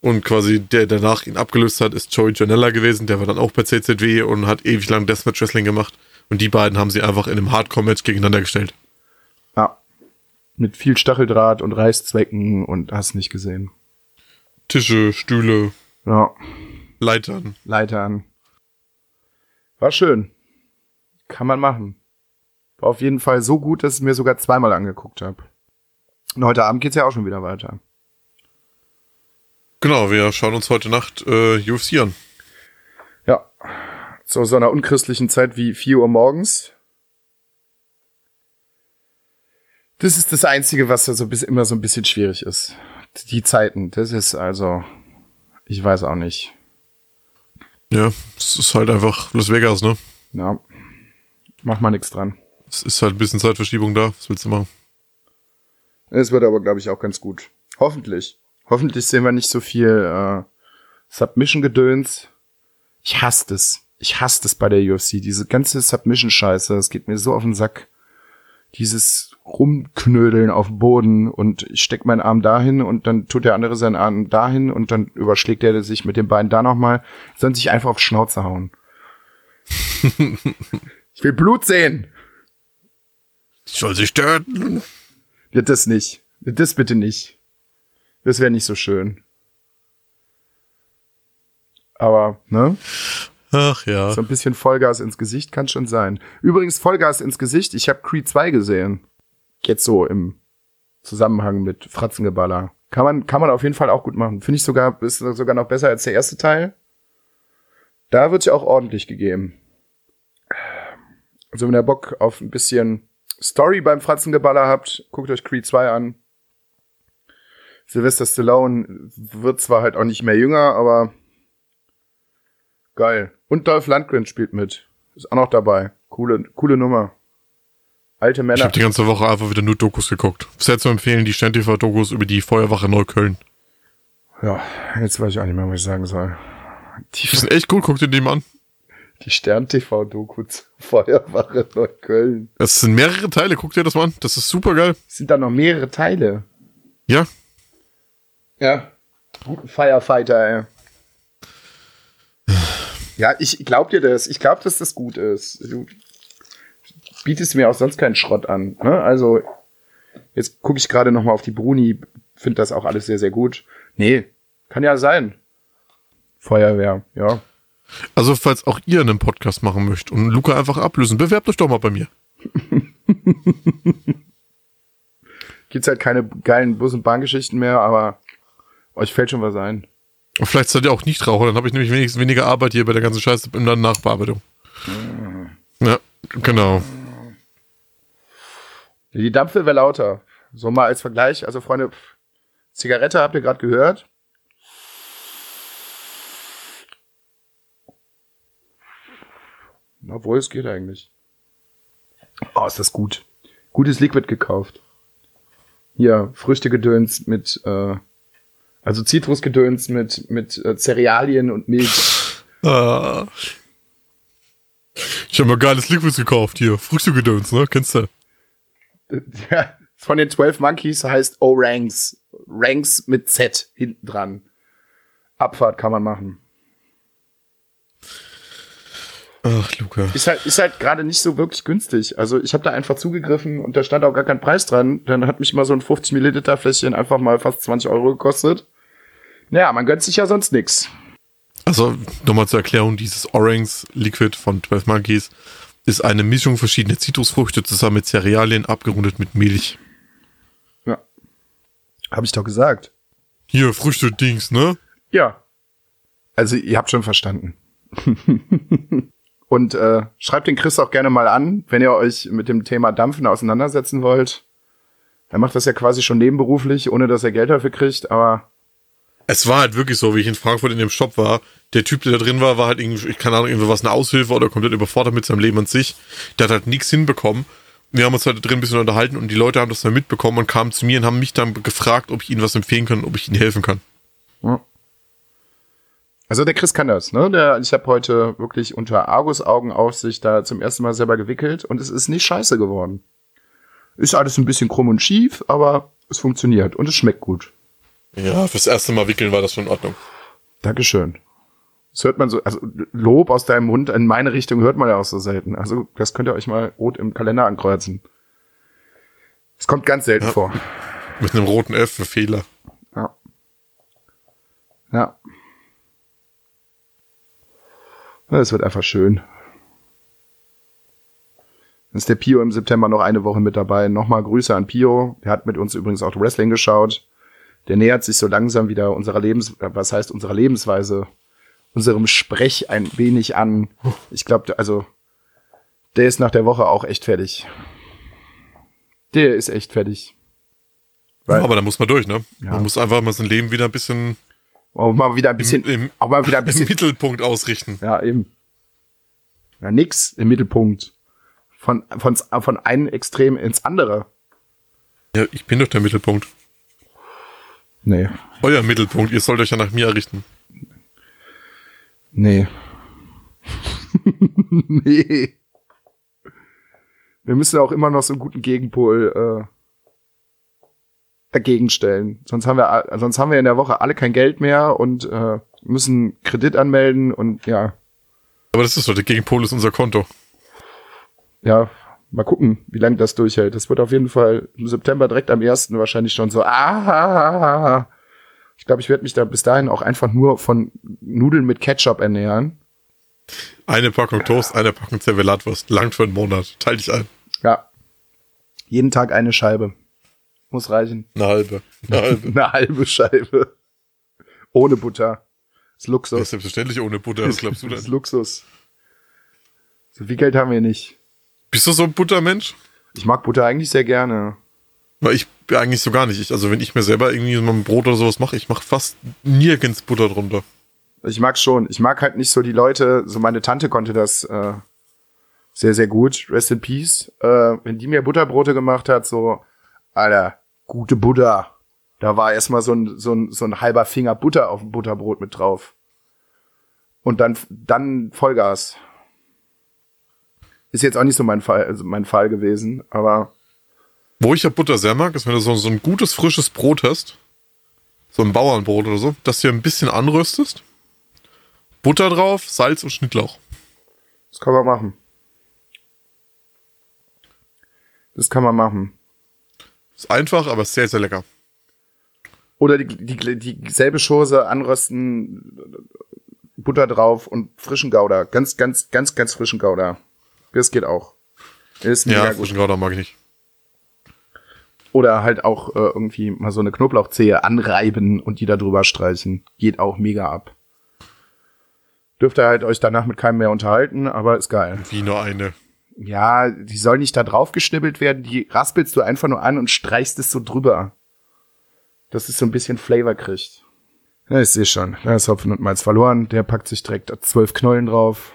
Und quasi der, der danach ihn abgelöst hat, ist Joey Janella gewesen. Der war dann auch bei CZW und hat ewig lang Deathmatch-Wrestling gemacht. Und die beiden haben sie einfach in einem Hardcore-Match gegeneinander gestellt. ja, mit viel Stacheldraht und Reißzwecken und hast nicht gesehen. Tische, Stühle, Ja, Leitern. Leitern. War schön. Kann man machen. War auf jeden Fall so gut, dass ich es mir sogar zweimal angeguckt habe. Und heute Abend geht's ja auch schon wieder weiter. Genau, wir schauen uns heute Nacht äh, UFC an. Ja. Zu so einer unchristlichen Zeit wie 4 Uhr morgens. Das ist das Einzige, was so bis immer so ein bisschen schwierig ist. Die Zeiten, das ist also, ich weiß auch nicht. Ja, es ist halt einfach Las Vegas, ne? Ja. Mach mal nichts dran. Es ist halt ein bisschen Zeitverschiebung da. Was willst du machen? Es wird aber, glaube ich, auch ganz gut. Hoffentlich. Hoffentlich sehen wir nicht so viel äh, Submission-Gedöns. Ich hasse das. Ich hasse das bei der UFC. Diese ganze Submission-Scheiße. Es geht mir so auf den Sack. Dieses Rumknödeln auf dem Boden und ich steck meinen Arm dahin und dann tut der andere seinen Arm dahin und dann überschlägt er sich mit dem Bein da nochmal. Sollen sich einfach auf Schnauze hauen. ich will Blut sehen. Soll sich töten. Ja, das nicht. Das bitte nicht. Das wäre nicht so schön. Aber, ne? Ach ja. So ein bisschen Vollgas ins Gesicht kann schon sein. Übrigens, Vollgas ins Gesicht, ich habe Creed 2 gesehen. Jetzt so im Zusammenhang mit Fratzengeballer. Kann man, kann man auf jeden Fall auch gut machen. Finde ich sogar, ist sogar noch besser als der erste Teil. Da wird ja auch ordentlich gegeben. Also wenn ihr Bock auf ein bisschen Story beim Fratzengeballer habt, guckt euch Creed 2 an. Sylvester Stallone wird zwar halt auch nicht mehr jünger, aber geil. Und Dolph Lundgren spielt mit. Ist auch noch dabei. Coole, coole Nummer. Alte Ich Männer. habe die ganze Woche einfach wieder nur Dokus geguckt. Sehr zu empfehlen, die Stern-TV-Dokus über die Feuerwache Neukölln. Ja, jetzt weiß ich auch nicht mehr, was ich sagen soll. Die, Die sind echt gut, guckt ihr die mal an. die Stern-TV-Doku zur Feuerwache Neukölln. Es sind mehrere Teile, guckt ihr das mal an. Das ist super geil. Es sind da noch mehrere Teile. Ja, Ja. Guten Firefighter, ey. Ja, ich glaub dir das. Ich glaub, dass das gut ist. Du bietest mir auch sonst keinen Schrott an. Ne? Also, jetzt gucke ich gerade noch mal auf die Bruni. Finde das auch alles sehr, sehr gut. Nee, kann ja sein. Feuerwehr, ja. also falls auch ihr einen Podcast machen möchtet und Luca einfach ablösen, bewerbt euch doch mal bei mir. Gibt's halt keine geilen Bus- und Bahngeschichten mehr, aber euch fällt schon was ein. Und vielleicht seid ihr auch nicht Raucher, dann habe ich nämlich wenigstens weniger Arbeit hier bei der ganzen Scheiße in der Nachbearbeitung. Ja, genau. Die Dampfe wäre lauter. So mal als Vergleich. Also, Freunde, Zigarette habt ihr gerade gehört. Obwohl, es geht eigentlich. Oh, ist das gut. Gutes Liquid gekauft. Hier, Früchtegedöns mit, äh, also Zitrusgedöns mit, mit äh, Cerealien und Milch. Ah. Ich habe mal geiles Liquids gekauft hier. Frühstückgedöns, ne? Kennst du? Ja, von den 12 Monkeys heißt O-Ranks. Ranks mit Z hinten dran. Abfahrt kann man machen. Ach, Luca. Ist halt, ist halt gerade nicht so wirklich günstig. Also ich habe da einfach zugegriffen und da stand auch gar kein Preis dran. Dann hat mich mal so ein 50 Milliliter Fläschchen einfach mal fast 20 Euro gekostet. Naja, man gönnt sich ja sonst nix. Also, nochmal zur Erklärung, dieses Orange Liquid von 12 Monkeys ist eine Mischung verschiedener Zitrusfrüchte zusammen mit Cerealien, abgerundet mit Milch. Ja. Habe ich doch gesagt. Hier, Früchte-Dings, ne? Ja. Also ihr habt schon verstanden. und äh, schreibt den Chris auch gerne mal an, wenn ihr euch mit dem Thema Dampfen auseinandersetzen wollt. Er macht das ja quasi schon nebenberuflich, ohne dass er Geld dafür kriegt, aber Es war halt wirklich so, wie ich in Frankfurt in dem Shop war. Der Typ, der da drin war, war halt irgendwie, ich keine Ahnung, irgendwie was eine Aushilfe oder komplett überfordert mit seinem Leben an sich. Der hat halt nichts hinbekommen. Wir haben uns halt da drin ein bisschen unterhalten und die Leute haben das dann mitbekommen und kamen zu mir und haben mich dann gefragt, ob ich ihnen was empfehlen kann, ob ich ihnen helfen kann. Also der Chris kann das, ne? Der, ich habe heute wirklich unter Argus Augenaufsicht da zum ersten Mal selber gewickelt und es ist nicht scheiße geworden. Ist alles ein bisschen krumm und schief, aber es funktioniert und es schmeckt gut. Ja, fürs erste Mal wickeln war das schon in Ordnung. Dankeschön. Das hört man so, also Lob aus deinem Mund in meine Richtung hört man ja auch so selten. Also das könnt ihr euch mal rot im Kalender ankreuzen. Es kommt ganz selten Ja. vor. Mit einem roten F für Fehler. Ja. Ja. Es wird einfach schön. Dann ist der Pio im September noch eine Woche mit dabei. Nochmal Grüße an Pio. Der hat mit uns übrigens auch Wrestling geschaut. Der nähert sich so langsam wieder unserer Lebens, äh, was heißt unserer Lebensweise, unserem Sprech ein wenig an. Ich glaube, also, der ist nach der Woche auch echt fertig. Der ist echt fertig. Weil- Aber da muss man durch, ne? Ja. Man muss einfach mal sein Leben wieder ein bisschen Auch mal wieder ein bisschen, im, im, auch mal wieder ein bisschen Mittelpunkt ausrichten. Ja, eben. Ja, nix im Mittelpunkt. Von, von, von einem Extrem ins andere. Ja, ich bin doch der Mittelpunkt. Nee. Euer Mittelpunkt, ihr sollt euch ja nach mir errichten. Nee. nee. Wir müssen auch immer noch so einen guten Gegenpol äh, dagegen stellen. Sonst haben wir, sonst haben wir in der Woche alle kein Geld mehr und äh, müssen Kredit anmelden und ja, Aber das ist doch, der Gegenpol ist unser Konto. ja, Mal gucken, wie lange das durchhält. Das wird auf jeden Fall im September direkt am 1. wahrscheinlich schon so. Ah, ich glaube, ich werde mich da bis dahin auch einfach nur von Nudeln mit Ketchup ernähren. Eine Packung Toast, eine Packung Zervelatwurst. Langt für einen Monat. Teil dich ein. Ja. Jeden Tag eine Scheibe. Muss reichen. Eine halbe. Eine halbe. Eine halbe Scheibe. Ohne Butter. Das ist Das ist Luxus. selbstverständlich ohne Butter. Was glaubst du Das ist denn? Luxus. So viel Geld haben wir nicht. Bist du so ein Buttermensch? Ich mag Butter eigentlich sehr gerne. Weil ich eigentlich so gar nicht. Ich, also wenn ich mir selber irgendwie mal ein Brot oder sowas mache, ich mache fast nirgends Butter drunter. Ich mag schon. Ich mag halt nicht so die Leute, so meine Tante konnte das äh, sehr, sehr gut. Rest in Peace. Äh, wenn die mir Butterbrote gemacht hat, so, Alter, gute Butter. Da war erstmal so ein, so, ein, so ein halber Finger Butter auf dem Butterbrot mit drauf. Und dann, dann Vollgas. Ist jetzt auch nicht so mein Fall, also mein Fall gewesen, aber Wo ich ja Butter sehr mag, ist, wenn du so, so ein gutes, frisches Brot hast, so ein Bauernbrot oder so, das du ein bisschen anröstest, Butter drauf, Salz und Schnittlauch. das kann man machen. Das kann man machen. Ist einfach, aber sehr, sehr lecker. Oder die, die, dieselbe Chose anrösten, Butter drauf und frischen Gouda. Ganz, ganz, ganz, ganz frischen Gouda. Das geht auch. Ist mega Ja, frischen Gouda mag ich nicht. Oder halt auch äh, irgendwie mal so eine Knoblauchzehe anreiben und die da drüber streichen. Geht auch mega ab. Dürft ihr halt euch danach mit keinem mehr unterhalten, aber ist geil. Wie nur eine. Ja, die soll nicht da drauf geschnibbelt werden, die raspelst du einfach nur an und streichst es so drüber. Dass es so ein bisschen Flavor kriegt. Ja, ich sehe schon. Da ist Hopfen und Malz verloren. Der packt sich direkt zwölf Knollen drauf.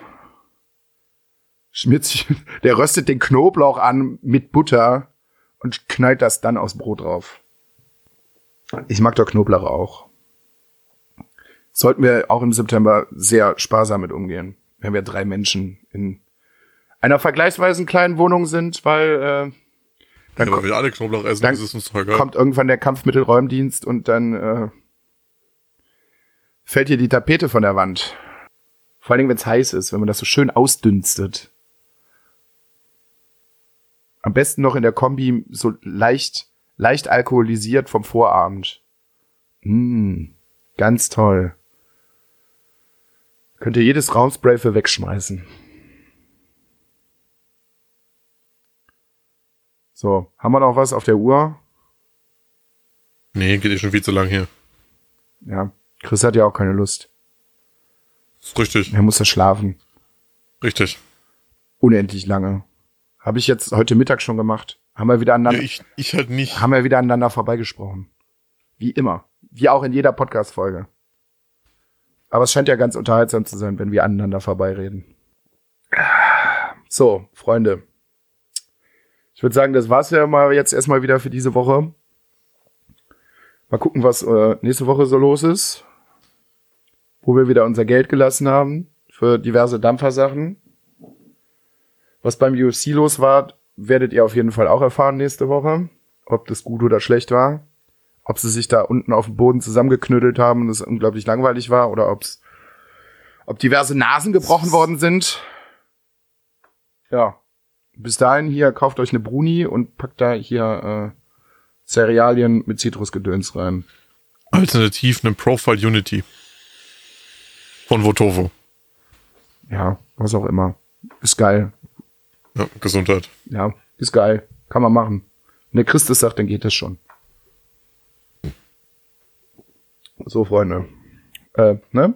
Schmiert sich, der röstet den Knoblauch an mit Butter und knallt das dann aufs Brot drauf. Ich mag doch Knoblauch auch. Sollten wir auch im September sehr sparsam mit umgehen, wenn wir drei Menschen in einer vergleichsweise kleinen Wohnung sind, weil äh, dann Wenn kommt, wir alle Knoblauch essen, dann ist es uns egal. kommt irgendwann der Kampfmittelräumdienst und dann äh, fällt hier die Tapete von der Wand. Vor allen Dingen, wenn es heiß ist, wenn man das so schön ausdünstet. Am besten noch in der Kombi so leicht, leicht alkoholisiert vom Vorabend. Mm, ganz toll. Könnt ihr jedes Raumspray für wegschmeißen. So, haben wir noch was auf der Uhr? Nee, geht eh schon viel zu lang hier. Ja, Chris hat ja auch keine Lust. Richtig, Er muss ja schlafen. richtig. Unendlich lange. Habe ich jetzt heute Mittag schon gemacht. Haben wir wieder Ja, aneinander, ich, ich halt nicht. haben wir wieder aneinander vorbeigesprochen. Wie immer. Wie auch in jeder Podcast-Folge. Aber es scheint ja ganz unterhaltsam zu sein, wenn wir aneinander vorbeireden. So, Freunde. Ich würde sagen, das war's ja mal jetzt erstmal wieder für diese Woche. Mal gucken, was äh, nächste Woche so los ist. Wo wir wieder unser Geld gelassen haben für diverse Dampfersachen. Was beim UFC los war, werdet ihr auf jeden Fall auch erfahren nächste Woche. Ob das gut oder schlecht war. Ob sie sich da unten auf dem Boden zusammengeknüttelt haben und es unglaublich langweilig war oder ob's, ob diverse Nasen gebrochen worden sind. Ja. Bis dahin hier kauft euch eine Bruni und packt da hier äh, Cerealien mit Zitrusgedöns rein. Alternativ eine Profile Unity. Von Votovo. Ja, was auch immer. Ist geil. Ja, Gesundheit. Ja, ist geil. Kann man machen. Wenn der Christus sagt, dann geht das schon. So, Freunde. Äh, ne?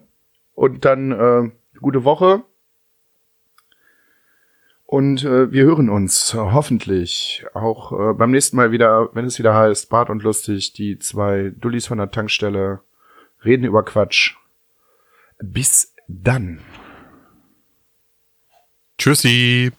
Und dann äh, gute Woche. Und äh, wir hören uns hoffentlich auch äh, beim nächsten Mal wieder, wenn es wieder heißt, Bart und Lustig, die zwei Dullis von der Tankstelle reden über Quatsch. Bis dann. Tschüssi.